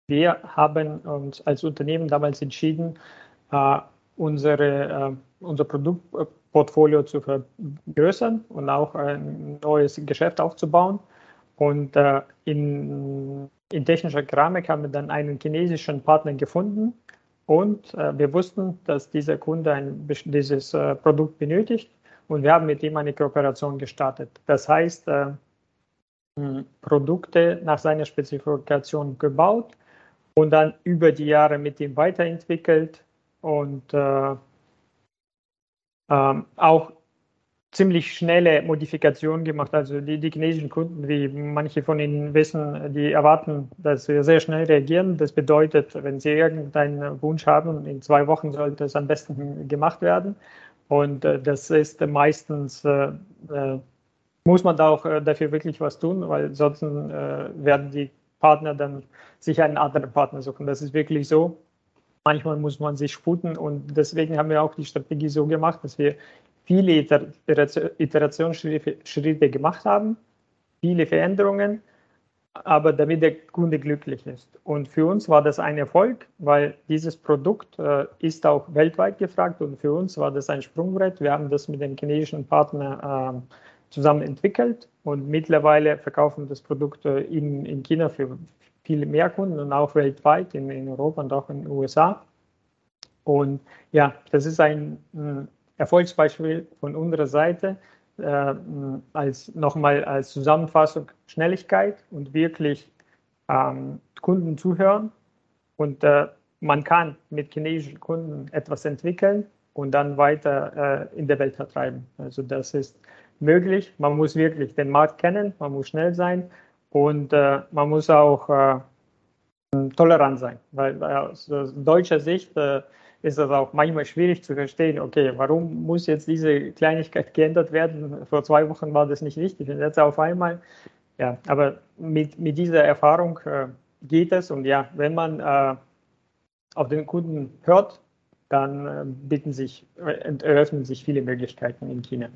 Wir haben uns als Unternehmen damals entschieden, unsere, unser Produktportfolio zu vergrößern und auch ein neues Geschäft aufzubauen. Und in in technischer Keramik haben wir dann einen chinesischen Partner gefunden. Und äh, wir wussten, dass dieser Kunde ein, dieses äh, Produkt benötigt. Und wir haben mit ihm eine Kooperation gestartet. Das heißt, äh, Produkte nach seiner Spezifikation gebaut und dann über die Jahre mit ihm weiterentwickelt. Und äh, ähm, auch ziemlich schnelle Modifikationen gemacht. Also die, die chinesischen Kunden, wie manche von Ihnen wissen, die erwarten, dass wir sehr schnell reagieren. Das bedeutet, wenn Sie irgendeinen Wunsch haben, in zwei Wochen sollte es am besten gemacht werden. Und äh, das ist meistens, äh, äh, muss man da auch äh, dafür wirklich was tun, weil sonst äh, werden die Partner dann sich einen anderen Partner suchen. Das ist wirklich so. Manchmal muss man sich sputen und deswegen haben wir auch die Strategie so gemacht, dass wir viele Iterationsschritte gemacht haben, viele Veränderungen, aber damit der Kunde glücklich ist. Und für uns war das ein Erfolg, weil dieses Produkt äh, ist auch weltweit gefragt und für uns war das ein Sprungbrett. Wir haben das mit dem chinesischen Partner äh, zusammen entwickelt und mittlerweile verkaufen das Produkt äh, in, in China für viele mehr Kunden und auch weltweit, in, in Europa und auch in den USA. Und ja, das ist ein, Erfolgsbeispiel von unserer Seite äh, als nochmal als Zusammenfassung Schnelligkeit und wirklich ähm, Kunden zuhören. Und äh, man kann mit chinesischen Kunden etwas entwickeln und dann weiter äh, in der Welt vertreiben. Also das ist möglich. Man muss wirklich den Markt kennen, man muss schnell sein und äh, man muss auch äh, tolerant sein, weil aus deutscher Sicht äh, ist das auch manchmal schwierig zu verstehen, okay, warum muss jetzt diese Kleinigkeit geändert werden? Vor zwei Wochen war das nicht wichtig und jetzt auf einmal, ja, aber mit, mit dieser Erfahrung äh, geht es und ja, wenn man äh, auf den Kunden hört, dann äh, bieten sich, eröffnen sich viele Möglichkeiten in China.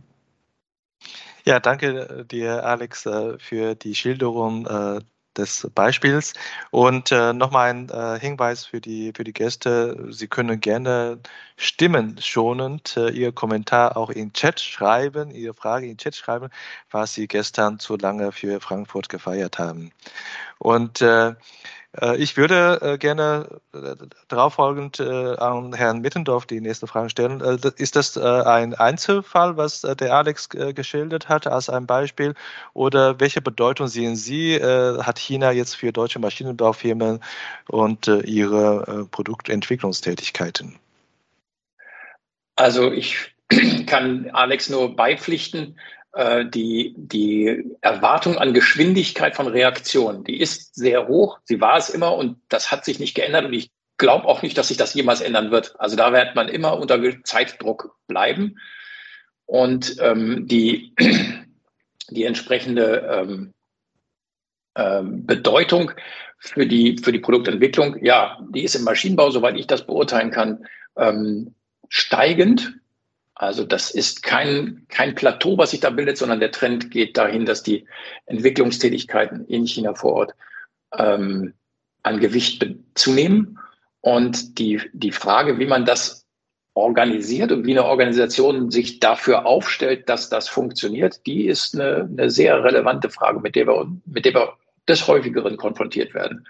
Ja, danke dir, Alex, äh, für die Schilderung äh, des Beispiels. Und äh, nochmal ein äh, Hinweis für die, für die Gäste. Sie können gerne stimmenschonend äh, Ihr Kommentar auch in Chat schreiben, Ihre Frage in Chat schreiben, was Sie gestern zu lange für Frankfurt gefeiert haben. Und äh, ich würde äh, gerne äh, darauf folgend an Herrn Mittendorf die nächste Frage stellen. Ist das ein Einzelfall, was der Alex geschildert hat als ein Beispiel? Oder welche Bedeutung sehen Sie, hat China jetzt für deutsche Maschinenbaufirmen und ihre Produktentwicklungstätigkeiten? Also ich kann Alex nur beipflichten. Äh, die, die Erwartung an Geschwindigkeit von Reaktion, die ist sehr hoch. Sie war es immer und das hat sich nicht geändert und ich glaube auch nicht, dass sich das jemals ändern wird. Also da wird man immer unter Zeitdruck bleiben und ähm, die, die entsprechende ähm, ähm, Bedeutung für die, für die Produktentwicklung, ja, die ist im Maschinenbau, soweit ich das beurteilen kann, ähm, steigend Also das ist kein, kein Plateau, was sich da bildet, sondern der Trend geht dahin, dass die Entwicklungstätigkeiten in China vor Ort ähm, an Gewicht zunehmen. Und die, die Frage, wie man das organisiert und wie eine Organisation sich dafür aufstellt, dass das funktioniert, die ist eine, eine sehr relevante Frage, mit der wir, mit der wir des häufigeren konfrontiert werden.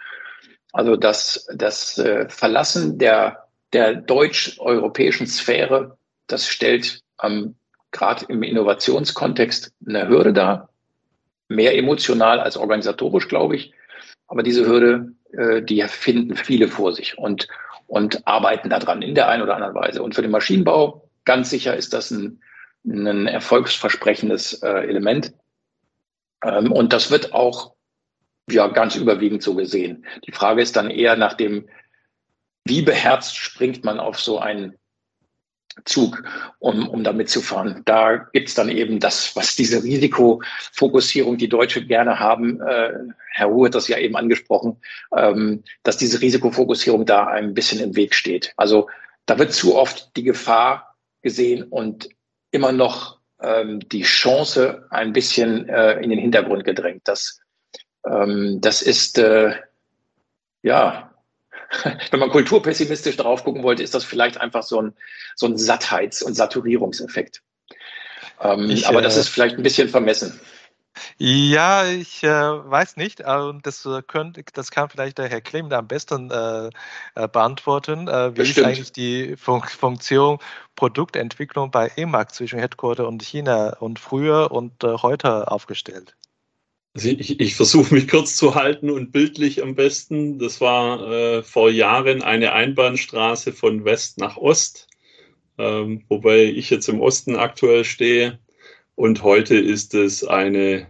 Also das, das äh, Verlassen der, der deutsch-europäischen Sphäre, das stellt ähm, gerade im Innovationskontext eine Hürde dar. Mehr emotional als organisatorisch, glaube ich. Aber diese Hürde, äh, die finden viele vor sich und, und arbeiten daran in der einen oder anderen Weise. Und für den Maschinenbau, ganz sicher ist das ein, ein erfolgsversprechendes äh, Element. Ähm, und das wird auch ja ganz überwiegend so gesehen. Die Frage ist dann eher nach dem, wie beherzt springt man auf so einen Zug, um, um damit zu fahren. Da gibt's dann eben das, was diese Risikofokussierung, die Deutsche gerne haben, äh, Herr Ruhe hat das ja eben angesprochen, ähm, dass diese Risikofokussierung da ein bisschen im Weg steht. Also da wird zu oft die Gefahr gesehen und immer noch ähm, die Chance ein bisschen äh, in den Hintergrund gedrängt. Das ähm, das ist, äh, ja, wenn man kulturpessimistisch drauf gucken wollte, ist das vielleicht einfach so ein, so ein Sattheits- und Saturierungseffekt. Ähm, ich, aber das äh, ist vielleicht ein bisschen vermessen. Ja, ich äh, weiß nicht. Äh, das, könnt, das kann vielleicht der Herr Klemm am besten äh, äh beantworten. Äh, wie Bestimmt. ist eigentlich die Fun Funktion Produktentwicklung bei EMAG zwischen Headquarter und China und früher und heute aufgestellt? Also ich, ich versuche mich kurz zu halten und bildlich am besten. Das war äh, vor Jahren eine Einbahnstraße von West nach Ost, ähm, wobei ich jetzt im Osten aktuell stehe. Und heute ist es eine,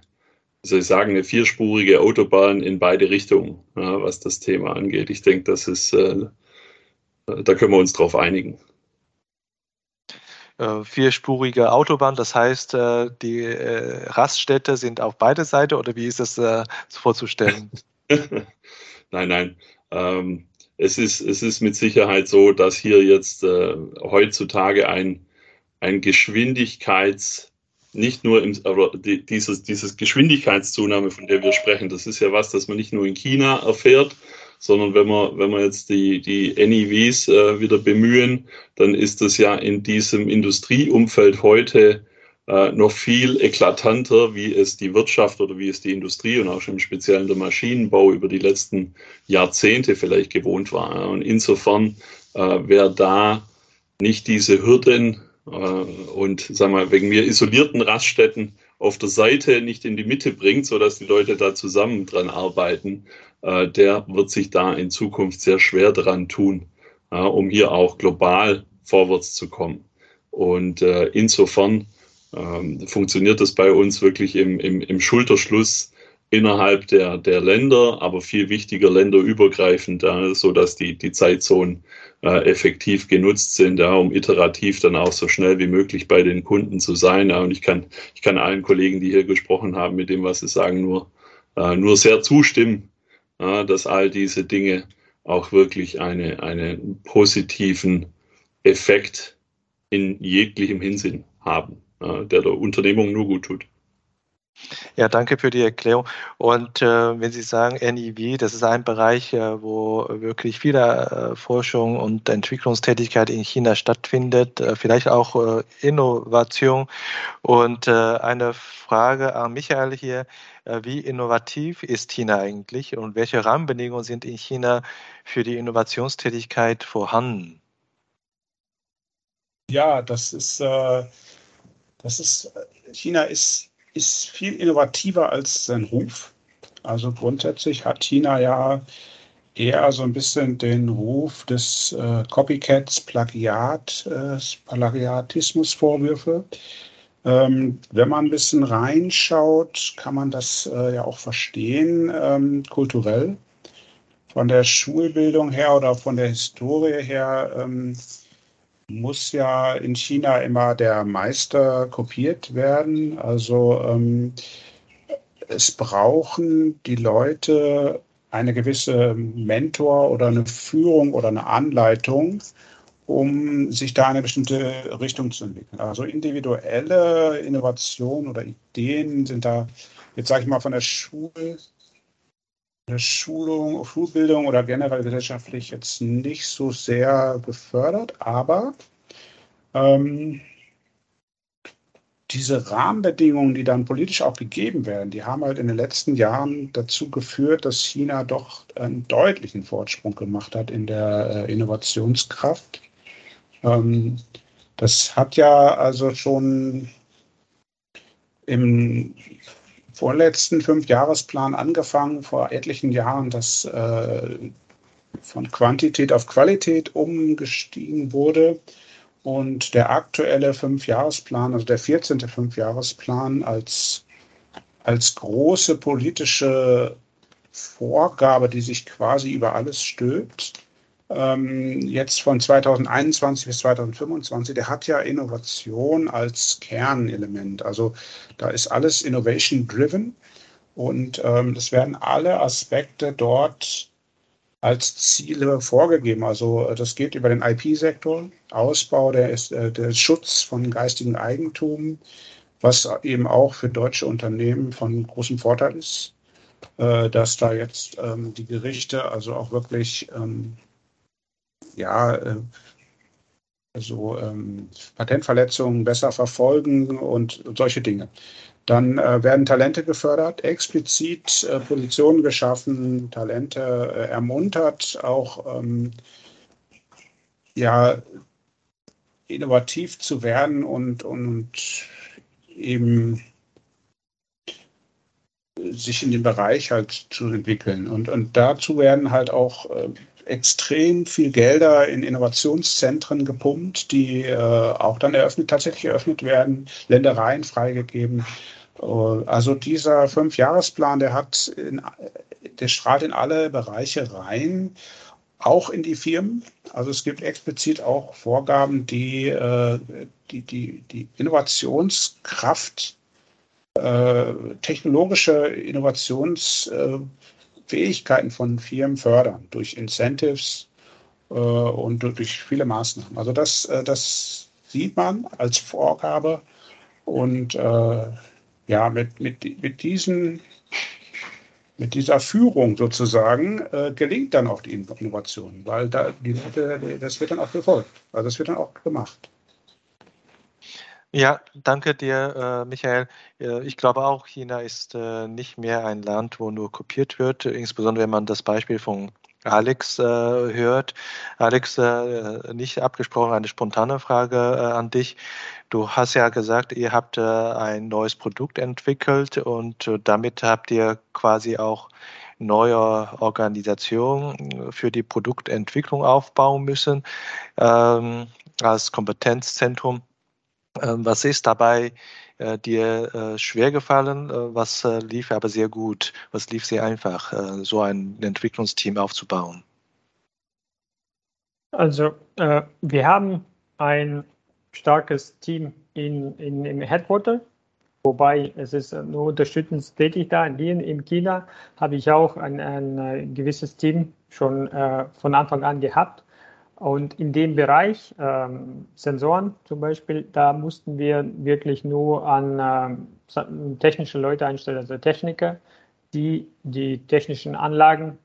soll ich sagen, eine vierspurige Autobahn in beide Richtungen, ja, was das Thema angeht. Ich denke, das ist, äh, da können wir uns drauf einigen äh, vierspurige Autobahn. Das heißt, äh, die äh, Raststätte sind auf beide Seiten oder wie ist das äh, vorzustellen? nein, nein. Ähm, es, ist, es ist mit Sicherheit so, dass hier jetzt äh, heutzutage ein, ein Geschwindigkeits- nicht nur im, aber die, dieses, dieses Geschwindigkeitszunahme, von der wir sprechen, das ist ja was, das man nicht nur in China erfährt, sondern wenn wir, wenn wir jetzt die, die NEVs äh, wieder bemühen, dann ist das ja in diesem Industrieumfeld heute äh, noch viel eklatanter, wie es die Wirtschaft oder wie es die Industrie und auch schon im Speziellen der Maschinenbau über die letzten Jahrzehnte vielleicht gewohnt war. Und insofern, äh, wer da nicht diese Hürden äh, und sagen wir, wegen mir isolierten Raststätten auf der Seite nicht in die Mitte bringt, sodass die Leute da zusammen dran arbeiten, äh, der wird sich da in Zukunft sehr schwer dran tun, ja, um hier auch global vorwärts zu kommen. Und äh, insofern ähm, funktioniert das bei uns wirklich im, im, im Schulterschluss innerhalb der, der Länder, aber viel wichtiger länderübergreifend, ja, so dass die, die Zeitzonen äh, effektiv genutzt sind, ja, um iterativ dann auch so schnell wie möglich bei den Kunden zu sein. Ja. Und ich kann, ich kann allen Kollegen, die hier gesprochen haben, mit dem, was sie sagen, nur, äh, nur sehr zustimmen ja, dass all diese Dinge auch wirklich eine, einen positiven Effekt in jeglichem Hinsinn haben, ja, der der Unternehmung nur gut tut. Ja, danke für die Erklärung. Und äh, wenn Sie sagen NIV, das ist ein Bereich, äh, wo wirklich viel äh, Forschung und Entwicklungstätigkeit in China stattfindet, äh, vielleicht auch äh, Innovation. Und äh, eine Frage an Michael hier, wie innovativ ist China eigentlich und welche Rahmenbedingungen sind in China für die Innovationstätigkeit vorhanden? Ja, das ist, das ist, China ist ist viel innovativer als sein Ruf. Also grundsätzlich hat China ja eher so ein bisschen den Ruf des äh, Copycats, Plagiat, äh, Plagiatismusvorwürfe. Ähm, wenn man ein bisschen reinschaut, kann man das äh, ja auch verstehen, ähm, kulturell. Von der Schulbildung her oder von der Historie her ähm, muss ja in China immer der Meister kopiert werden. Also ähm, es brauchen die Leute eine gewisse Mentor oder eine Führung oder eine Anleitung, um sich da eine bestimmte Richtung zu entwickeln. Also individuelle Innovationen oder Ideen sind da, jetzt sage ich mal, von der Schule, der Schulung, Schulbildung oder generell gesellschaftlich jetzt nicht so sehr gefördert, aber ähm, diese Rahmenbedingungen, die dann politisch auch gegeben werden, die haben halt in den letzten Jahren dazu geführt, dass China doch einen deutlichen Fortsprung gemacht hat in der äh, Innovationskraft. Ähm, das hat ja also schon im vorletzten Fünfjahresplan angefangen, vor etlichen Jahren, dass äh, von Quantität auf Qualität umgestiegen wurde. Und der aktuelle Fünfjahresplan, also der 14. Fünfjahresplan als, als große politische Vorgabe, die sich quasi über alles stülpt, ähm, jetzt von 2021 bis 2025, der hat ja Innovation als Kernelement. Also da ist alles Innovation-driven und ähm, es werden alle Aspekte dort als Ziele vorgegeben. Also äh, das geht über den IP-Sektor, Ausbau der, äh, der Schutz von geistigem Eigentum, was eben auch für deutsche Unternehmen von großem Vorteil ist, äh, dass da jetzt ähm, die Gerichte also auch wirklich ähm, ja, also ähm, Patentverletzungen besser verfolgen und solche Dinge. Dann äh, werden Talente gefördert, explizit äh, Positionen geschaffen, Talente äh, ermuntert, auch ähm, ja, innovativ zu werden und, und eben sich in dem Bereich halt zu entwickeln. Und, und dazu werden halt auch äh, extrem viel Gelder in Innovationszentren gepumpt, die äh, auch dann eröffnet, tatsächlich eröffnet werden, Ländereien freigegeben. Äh, also dieser Fünfjahresplan, der hat, in, der strahlt in alle Bereiche rein, auch in die Firmen. Also es gibt explizit auch Vorgaben, die äh, die, die, die Innovationskraft, äh, technologische Innovations äh, Fähigkeiten von Firmen fördern durch Incentives äh, und durch viele Maßnahmen. Also das, äh, das sieht man als Vorgabe und äh, ja, mit, mit, mit, diesen, mit dieser Führung sozusagen äh, gelingt dann auch die Innovation, weil da die das wird dann auch befolgt, also das wird dann auch gemacht. Ja, danke dir, äh, Michael. Äh, ich glaube auch, China ist äh, nicht mehr ein Land, wo nur kopiert wird, insbesondere wenn man das Beispiel von Alex äh, hört. Alex, äh, nicht abgesprochen, eine spontane Frage an dich. Du hast ja gesagt, ihr habt ein neues Produkt entwickelt und damit habt ihr quasi auch neue Organisation für die Produktentwicklung aufbauen müssen ähm, als Kompetenzzentrum. Ähm, was ist dabei äh, dir äh, schwer gefallen? Äh, was äh, lief aber sehr gut? Was lief sehr einfach, äh, so ein Entwicklungsteam aufzubauen? Also, äh, wir haben ein starkes Team in, in, im Headquarter, wobei es ist nur unterstützend tätig da. In Wien, in China habe ich auch ein, ein gewisses Team schon von Anfang an gehabt und in dem Bereich ähm, Sensoren zum Beispiel, da mussten wir wirklich nur an ähm, technische Leute einstellen, also Techniker, die die technischen Anlagen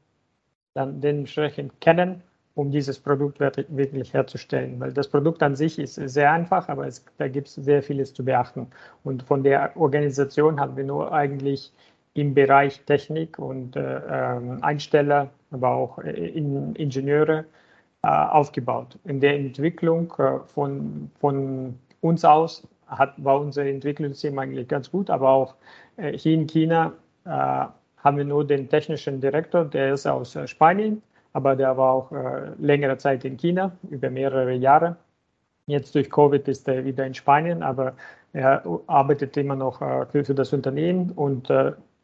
dann dementsprechend kennen, um dieses Produkt wirklich herzustellen. Weil das Produkt an sich ist sehr einfach, aber es, da gibt es sehr vieles zu beachten. Und von der Organisation haben wir nur eigentlich im Bereich Technik und äh, ähm, Einsteller, aber auch äh, in Ingenieure aufgebaut. In der Entwicklung äh, von, von uns aus hat, war unser Entwicklungsteam eigentlich ganz gut, aber auch äh, hier in China haben wir nur den technischen Direktor, der ist aus Spanien, aber der war auch längere Zeit in China, über mehrere Jahre. Jetzt durch Covid ist er wieder in Spanien, aber er arbeitet immer noch für, für das Unternehmen und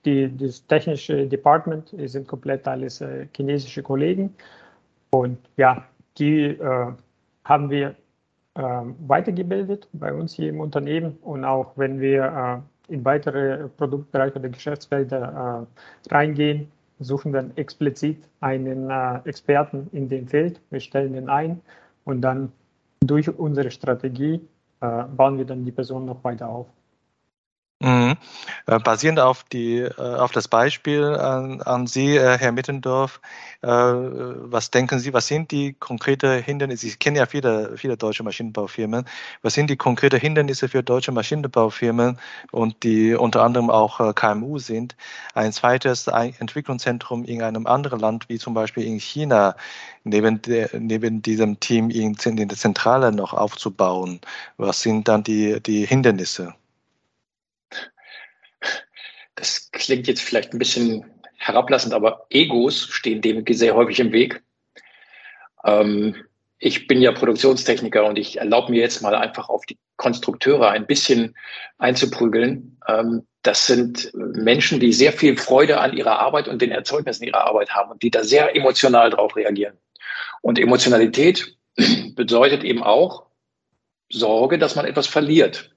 die, das technische Department sind komplett alles chinesische Kollegen. Und ja, die äh, haben wir äh, weitergebildet bei uns hier im Unternehmen und auch wenn wir äh, in weitere Produktbereiche oder Geschäftsfelder äh, reingehen, suchen wir explizit einen Experten in dem Feld. Wir stellen den ein und dann Durch unsere Strategie bauen wir dann die Person noch weiter auf. Mhm. Äh, basierend auf, die, äh, auf das Beispiel an, an Sie, äh, Herr Mittendorf, was denken Sie, was sind die konkreten Hindernisse? Sie kennen ja viele, viele deutsche Maschinenbaufirmen. Was sind die konkreten Hindernisse für deutsche Maschinenbaufirmen und die unter anderem auch KMU sind, ein zweites Entwicklungszentrum in einem anderen Land, wie zum Beispiel in China, neben, der, neben diesem Team in, in der Zentrale noch aufzubauen? Was sind dann die, die Hindernisse? Das klingt jetzt vielleicht ein bisschen herablassend, aber Egos stehen dem sehr häufig im Weg. Ähm, ich bin ja Produktionstechniker und ich erlaube mir jetzt mal einfach auf die Konstrukteure ein bisschen einzuprügeln. Ähm, das sind Menschen, die sehr viel Freude an ihrer Arbeit und den Erzeugnissen ihrer Arbeit haben und die da sehr emotional drauf reagieren. Und Emotionalität bedeutet eben auch Sorge, dass man etwas verliert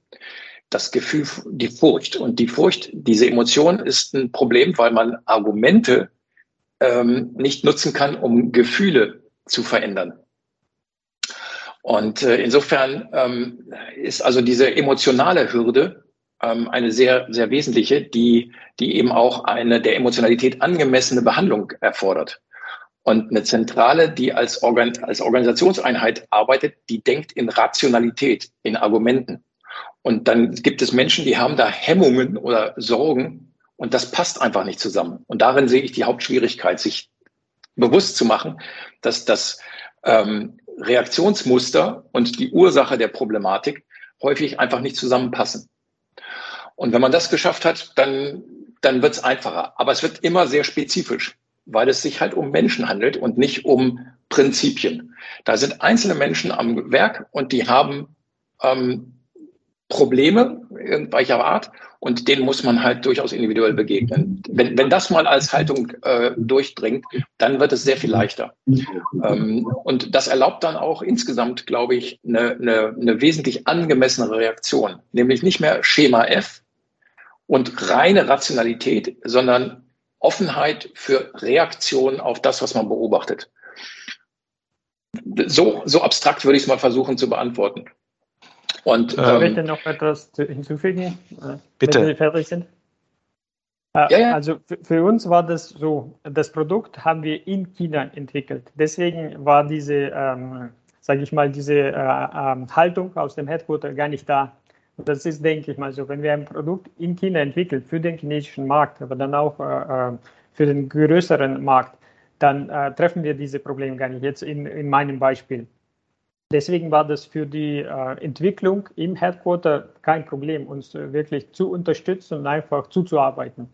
das Gefühl, die Furcht. Und die Furcht, diese Emotion ist ein Problem, weil man Argumente ähm, nicht nutzen kann, um Gefühle zu verändern. Und äh, insofern ähm, ist also diese emotionale Hürde ähm, eine sehr, sehr wesentliche, die, die eben auch eine der Emotionalität angemessene Behandlung erfordert. Und eine Zentrale, die als, Organ als Organisationseinheit arbeitet, die denkt in Rationalität, in Argumenten. Und dann gibt es Menschen, die haben da Hemmungen oder Sorgen und das passt einfach nicht zusammen. Und darin sehe ich die Hauptschwierigkeit, sich bewusst zu machen, dass das ähm, Reaktionsmuster und die Ursache der Problematik häufig einfach nicht zusammenpassen. Und wenn man das geschafft hat, dann, dann wird es einfacher. Aber es wird immer sehr spezifisch, weil es sich halt um Menschen handelt und nicht um Prinzipien. Da sind einzelne Menschen am Werk und die haben ähm, Probleme irgendwelcher Art und denen muss man halt durchaus individuell begegnen. Wenn, wenn das mal als Haltung äh, durchdringt, dann wird es sehr viel leichter. Ähm, und das erlaubt dann auch insgesamt, glaube ich, eine, eine, eine wesentlich angemessene Reaktion, nämlich nicht mehr Schema F und reine Rationalität, sondern Offenheit für Reaktion auf das, was man beobachtet. So, so abstrakt würde ich es mal versuchen zu beantworten. Und, ich ähm, möchte noch etwas hinzufügen, äh, bitte. wenn Sie fertig sind. Äh, ja, ja. Also für uns war das so, das Produkt haben wir in China entwickelt. Deswegen war diese, ähm, sage ich mal, diese äh, äh, Haltung aus dem Headquarter gar nicht da. Und das ist, denke ich mal, so, wenn wir ein Produkt in China entwickeln für den chinesischen Markt, aber dann auch äh, äh für den größeren Markt, dann treffen wir diese Probleme gar nicht. Jetzt in, in meinem Beispiel. Deswegen war das für die äh, Entwicklung im Headquarter kein Problem, uns äh, wirklich zu unterstützen und einfach zuzuarbeiten.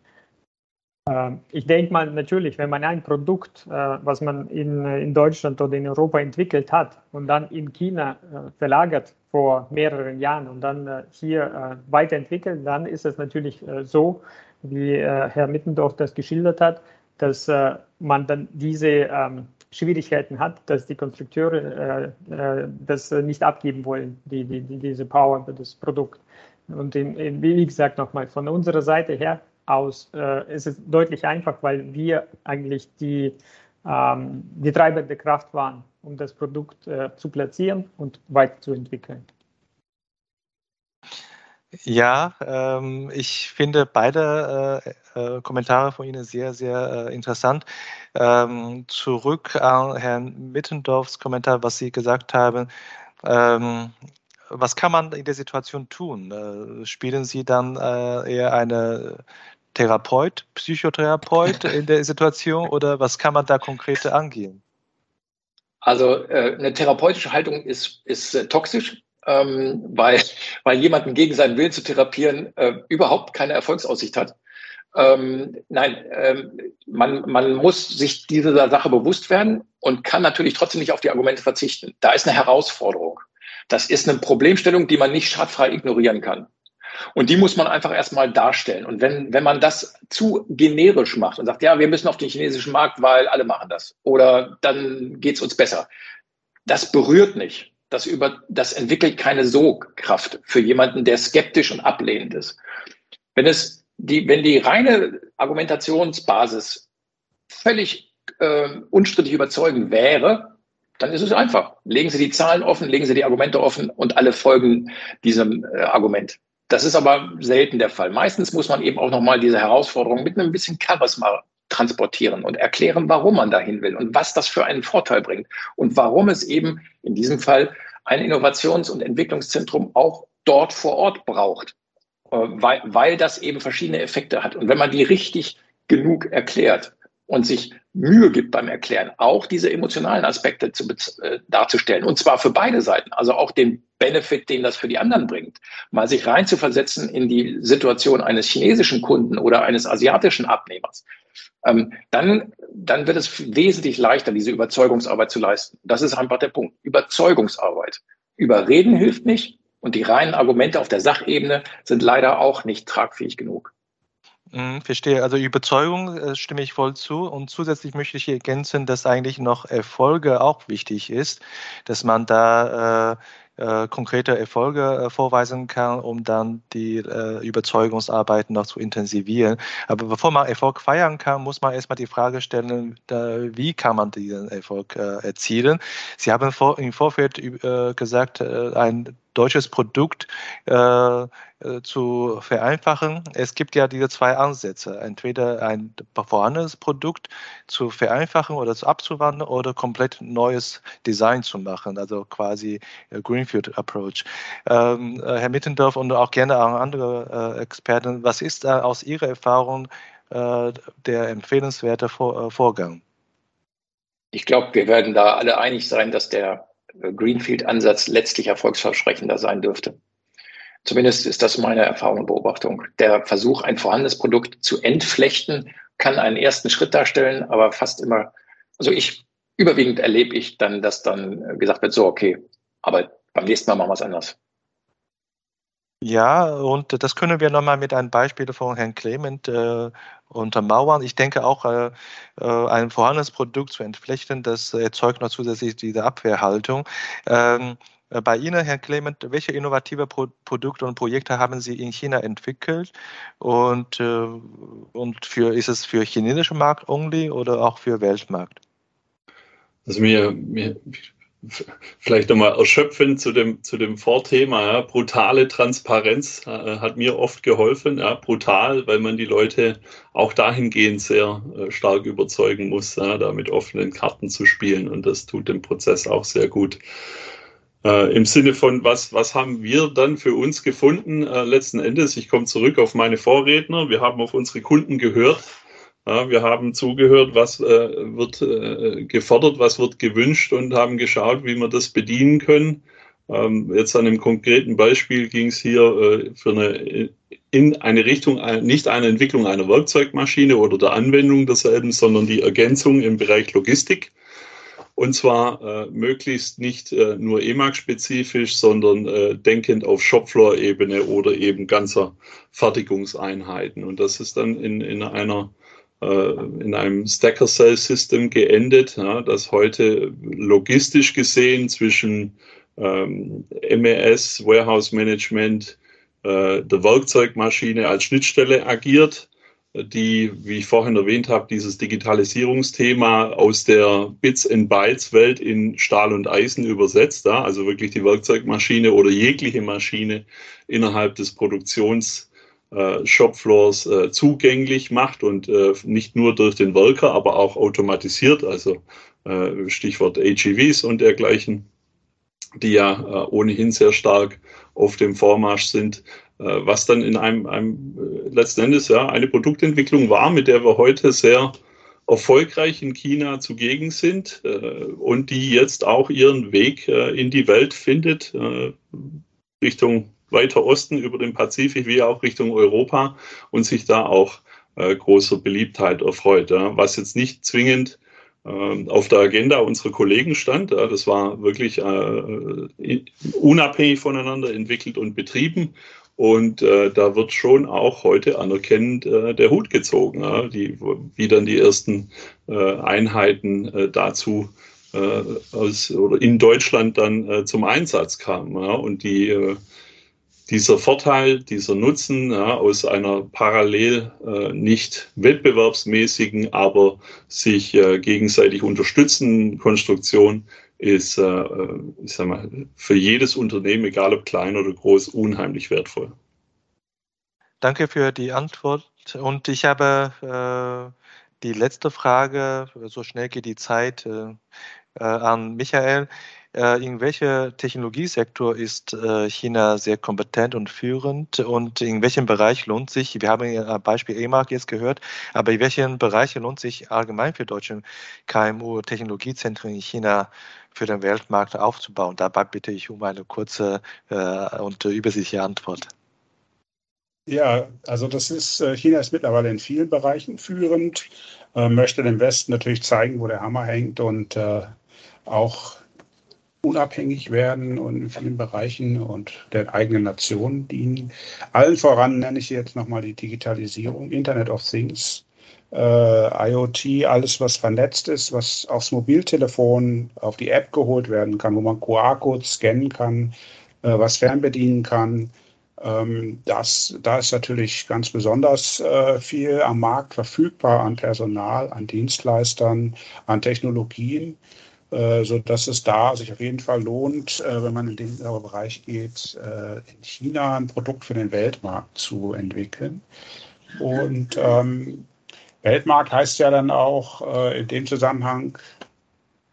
Äh, ich denke mal natürlich, wenn man ein Produkt, äh, was man in, äh, in Deutschland oder in Europa entwickelt hat und dann in China äh, verlagert vor mehreren Jahren und dann hier weiterentwickelt, dann ist es natürlich so, wie Herr Mittendorf das geschildert hat, dass man dann diese ähm, Schwierigkeiten hat, dass die Konstrukteure äh, äh, das nicht abgeben wollen, die, die, die, diese Power, das Produkt. Und in, wie gesagt nochmal, von unserer Seite her aus äh, ist es deutlich einfach, weil wir eigentlich die, ähm, die treibende Kraft waren, um das Produkt äh, zu platzieren und weiterzuentwickeln. Ja, ähm, ich finde beide äh, äh, Kommentare von Ihnen sehr, sehr äh, interessant. Ähm, zurück an Herrn Mittendorfs Kommentar, was Sie gesagt haben. Ähm, was kann man in der Situation tun? Äh, spielen Sie dann äh, eher eine Therapeut, Psychotherapeut in der Situation oder was kann man da konkret angehen? Also äh, eine therapeutische Haltung ist, ist toxisch ähm, weil, weil jemanden gegen seinen Willen zu therapieren äh, überhaupt keine Erfolgsaussicht hat. Ähm, nein, ähm, man, man muss sich dieser Sache bewusst werden und kann natürlich trotzdem nicht auf die Argumente verzichten. Da ist eine Herausforderung. Das ist eine Problemstellung, die man nicht schadfrei ignorieren kann. Und die muss man einfach erstmal darstellen. Und wenn, wenn man das zu generisch macht und sagt, ja, wir müssen auf den chinesischen Markt, weil alle machen das, oder dann geht's uns besser, das berührt nicht das, über, das entwickelt keine Sogkraft für jemanden, der skeptisch und ablehnend ist. Wenn, es die, wenn die reine Argumentationsbasis völlig äh, unstrittig überzeugend wäre, dann ist es einfach. Legen Sie die Zahlen offen, legen Sie die Argumente offen und alle folgen diesem äh, Argument. Das ist aber selten der Fall. Meistens muss man eben auch nochmal diese Herausforderung mit einem bisschen Charisma transportieren und erklären, warum man dahin will und was das für einen Vorteil bringt und warum es eben in diesem Fall ein Innovations- und Entwicklungszentrum auch dort vor Ort braucht, äh, weil, weil das eben verschiedene Effekte hat. Und wenn man die richtig genug erklärt und sich Mühe gibt beim Erklären, auch diese emotionalen Aspekte zu, äh, darzustellen, und zwar für beide Seiten, also auch den Benefit, den das für die anderen bringt, mal sich reinzuversetzen in die Situation eines chinesischen Kunden oder eines asiatischen Abnehmers, ähm, dann, dann wird es wesentlich leichter, diese Überzeugungsarbeit zu leisten. Das ist einfach der Punkt. Überzeugungsarbeit. Überreden hilft nicht und die reinen Argumente auf der Sachebene sind leider auch nicht tragfähig genug. Mhm, verstehe. Also Überzeugung äh, stimme ich voll zu. Und zusätzlich möchte ich ergänzen, dass eigentlich noch Erfolge auch wichtig ist, dass man da äh, äh, konkrete Erfolge äh, vorweisen kann, um dann die äh, Überzeugungsarbeit noch zu intensivieren. Aber bevor man Erfolg feiern kann, muss man erstmal die Frage stellen, wie kann man diesen Erfolg äh, erzielen? Sie haben vor, im Vorfeld äh, gesagt, ein deutsches Produkt äh, äh, zu vereinfachen. Es gibt ja diese zwei Ansätze, entweder ein vorhandenes Produkt zu vereinfachen oder zu abzuwandeln oder komplett neues Design zu machen, also quasi äh, Greenfield Approach. Ähm, äh, Herr Mittendorf und auch gerne auch andere äh, Experten, was ist da aus Ihrer Erfahrung äh, der empfehlenswerte Vor Vorgang? Ich glaube, wir werden da alle einig sein, dass der Greenfield-Ansatz letztlich erfolgsversprechender sein dürfte. Zumindest ist das meine Erfahrung und Beobachtung. Der Versuch, ein vorhandenes Produkt zu entflechten, kann einen ersten Schritt darstellen, aber fast immer, also ich, überwiegend erlebe ich dann, dass dann gesagt wird, so, okay, aber beim nächsten Mal machen wir es anders. Ja, und das können wir nochmal mit einem Beispiel von Herrn Clement äh, untermauern. Ich denke auch, äh, äh, ein vorhandenes Produkt zu entflechten, das erzeugt noch zusätzlich diese Abwehrhaltung. Ähm, äh, bei Ihnen, Herr Clement, welche innovative Pro Produkte und Projekte haben Sie in China entwickelt? Und, äh, und für, ist es für chinesische Markt only oder auch für Weltmarkt? Also mir, mir vielleicht nochmal erschöpfend zu dem, zu dem Vorthema. Ja. Brutale Transparenz äh, hat mir oft geholfen. Ja. Brutal, weil man die Leute auch dahingehend sehr äh, stark überzeugen muss, ja, da mit offenen Karten zu spielen. Und das tut dem Prozess auch sehr gut. Äh, Im Sinne von, was, was haben wir dann für uns gefunden? Äh, letzten Endes, ich komme zurück auf meine Vorredner. Wir haben auf unsere Kunden gehört ja, wir haben zugehört, was äh, wird äh, gefordert, was wird gewünscht und haben geschaut, wie wir das bedienen können. Ähm, jetzt an einem konkreten Beispiel ging es hier äh, für eine, in eine Richtung, äh, nicht eine Entwicklung einer Werkzeugmaschine oder der Anwendung derselben, sondern die Ergänzung im Bereich Logistik. Und zwar äh, möglichst nicht äh, nur EMAG-spezifisch, sondern denkend auf Shopfloor-Ebene oder eben ganzer Fertigungseinheiten. Und das ist dann in, in einer in einem Stacker Cell System geendet, ja, das heute logistisch gesehen zwischen ähm, MES, Warehouse Management, äh, der Werkzeugmaschine als Schnittstelle agiert, die, wie ich vorhin erwähnt habe, dieses Digitalisierungsthema aus der Bits and Bytes Welt in Stahl und Eisen übersetzt, ja, also wirklich die Werkzeugmaschine oder jegliche Maschine innerhalb des Produktions äh, Shopfloors äh, zugänglich macht und äh, nicht nur durch den Worker, aber auch automatisiert, also äh, Stichwort AGVs und dergleichen, die ja äh, ohnehin sehr stark auf dem Vormarsch sind, äh, was dann in einem, einem letzten Endes ja eine Produktentwicklung war, mit der wir heute sehr erfolgreich in China zugegen sind und die jetzt auch ihren Weg in die Welt findet, Richtung weiter Osten über den Pazifik wie auch Richtung Europa und sich da auch äh, großer Beliebtheit erfreut. Ja. Was jetzt nicht zwingend äh, auf der Agenda unserer Kollegen stand. Das war wirklich äh, unabhängig voneinander entwickelt und betrieben. Und äh, da wird schon auch heute anerkennend äh, der Hut gezogen, wie dann die ersten Einheiten dazu aus, oder in Deutschland dann zum Einsatz kamen. Und die dieser Vorteil, dieser Nutzen ja, aus einer parallel äh, nicht wettbewerbsmäßigen, aber sich äh, gegenseitig unterstützenden Konstruktion ist äh, ich sag mal, für jedes Unternehmen, egal ob klein oder groß, unheimlich wertvoll. Danke für die Antwort. Und ich habe äh, die letzte Frage, so schnell geht die Zeit, äh, äh an Michael. Äh, in welchem Technologiesektor ist äh, China sehr kompetent und führend und in welchem Bereich lohnt sich, wir haben ja Beispiel E-Mark jetzt gehört, aber in welchen Bereichen lohnt sich allgemein für deutsche KMU Technologiezentren in China für den Weltmarkt aufzubauen? Dabei bitte ich um eine kurze und übersichtliche Antwort. Ja, also das ist, China ist mittlerweile in vielen Bereichen führend, möchte dem Westen natürlich zeigen, wo der Hammer hängt und auch unabhängig werden und in vielen Bereichen und der eigenen Nation dienen. Allen voran nenne ich jetzt nochmal die Digitalisierung, Internet of Things, äh, IoT, alles was vernetzt ist, was aufs Mobiltelefon, auf die App geholt werden kann, wo man QR-Codes scannen kann, äh, was fernbedienen kann. Ähm, das, da ist natürlich ganz besonders äh, viel am Markt verfügbar an Personal, an Dienstleistern, an Technologien. Äh, so dass es da sich auf jeden Fall lohnt, äh, wenn man in den Bereich geht, äh, in China ein Produkt für den Weltmarkt zu entwickeln. Und ähm, Weltmarkt heißt ja dann auch äh, in dem Zusammenhang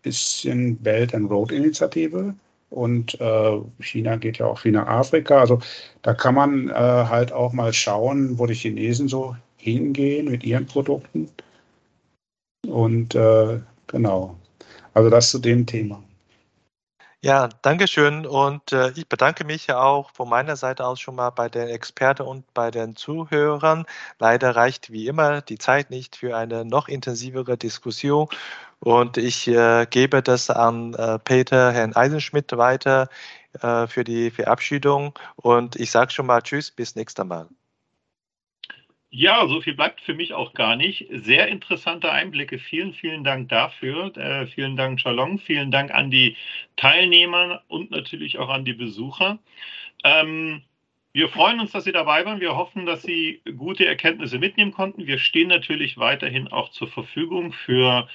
bisschen Belt and Road Initiative. Und äh, China geht ja auch viel nach Afrika. Also da kann man äh, halt auch mal schauen, wo die Chinesen so hingehen mit ihren Produkten. Und genau. Also das zu dem Thema. Ja, danke schön. Und äh, ich bedanke mich auch von meiner Seite aus schon mal bei den Experten und bei den Zuhörern. Leider reicht wie immer die Zeit nicht für eine noch intensivere Diskussion. Und ich äh, gebe das an äh, Peter, Herrn Eisenschmidt weiter äh, für die Verabschiedung. Und ich sage schon mal Tschüss, bis nächstes Mal. Ja, so viel bleibt für mich auch gar nicht. Sehr interessante Einblicke. Vielen, vielen Dank dafür. Äh, vielen Dank, Shalom. Vielen Dank an die Teilnehmer und natürlich auch an die Besucher. Ähm, wir freuen uns, dass Sie dabei waren. Wir hoffen, dass Sie gute Erkenntnisse mitnehmen konnten. Wir stehen natürlich weiterhin auch zur Verfügung für,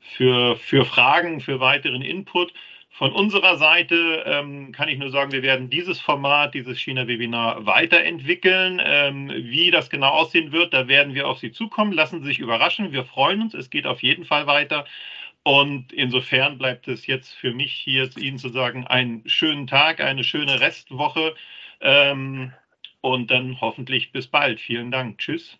für, für Fragen, für weiteren Input. Von unserer Seite ähm, kann ich nur sagen, wir werden dieses Format, dieses China-Webinar weiterentwickeln. Ähm, wie das genau aussehen wird, da werden wir auf Sie zukommen. Lassen Sie sich überraschen. Wir freuen uns. Es geht auf jeden Fall weiter. Und insofern bleibt es jetzt für mich hier Ihnen zu sagen, einen schönen Tag, eine schöne Restwoche ähm, und dann hoffentlich bis bald. Vielen Dank. Tschüss.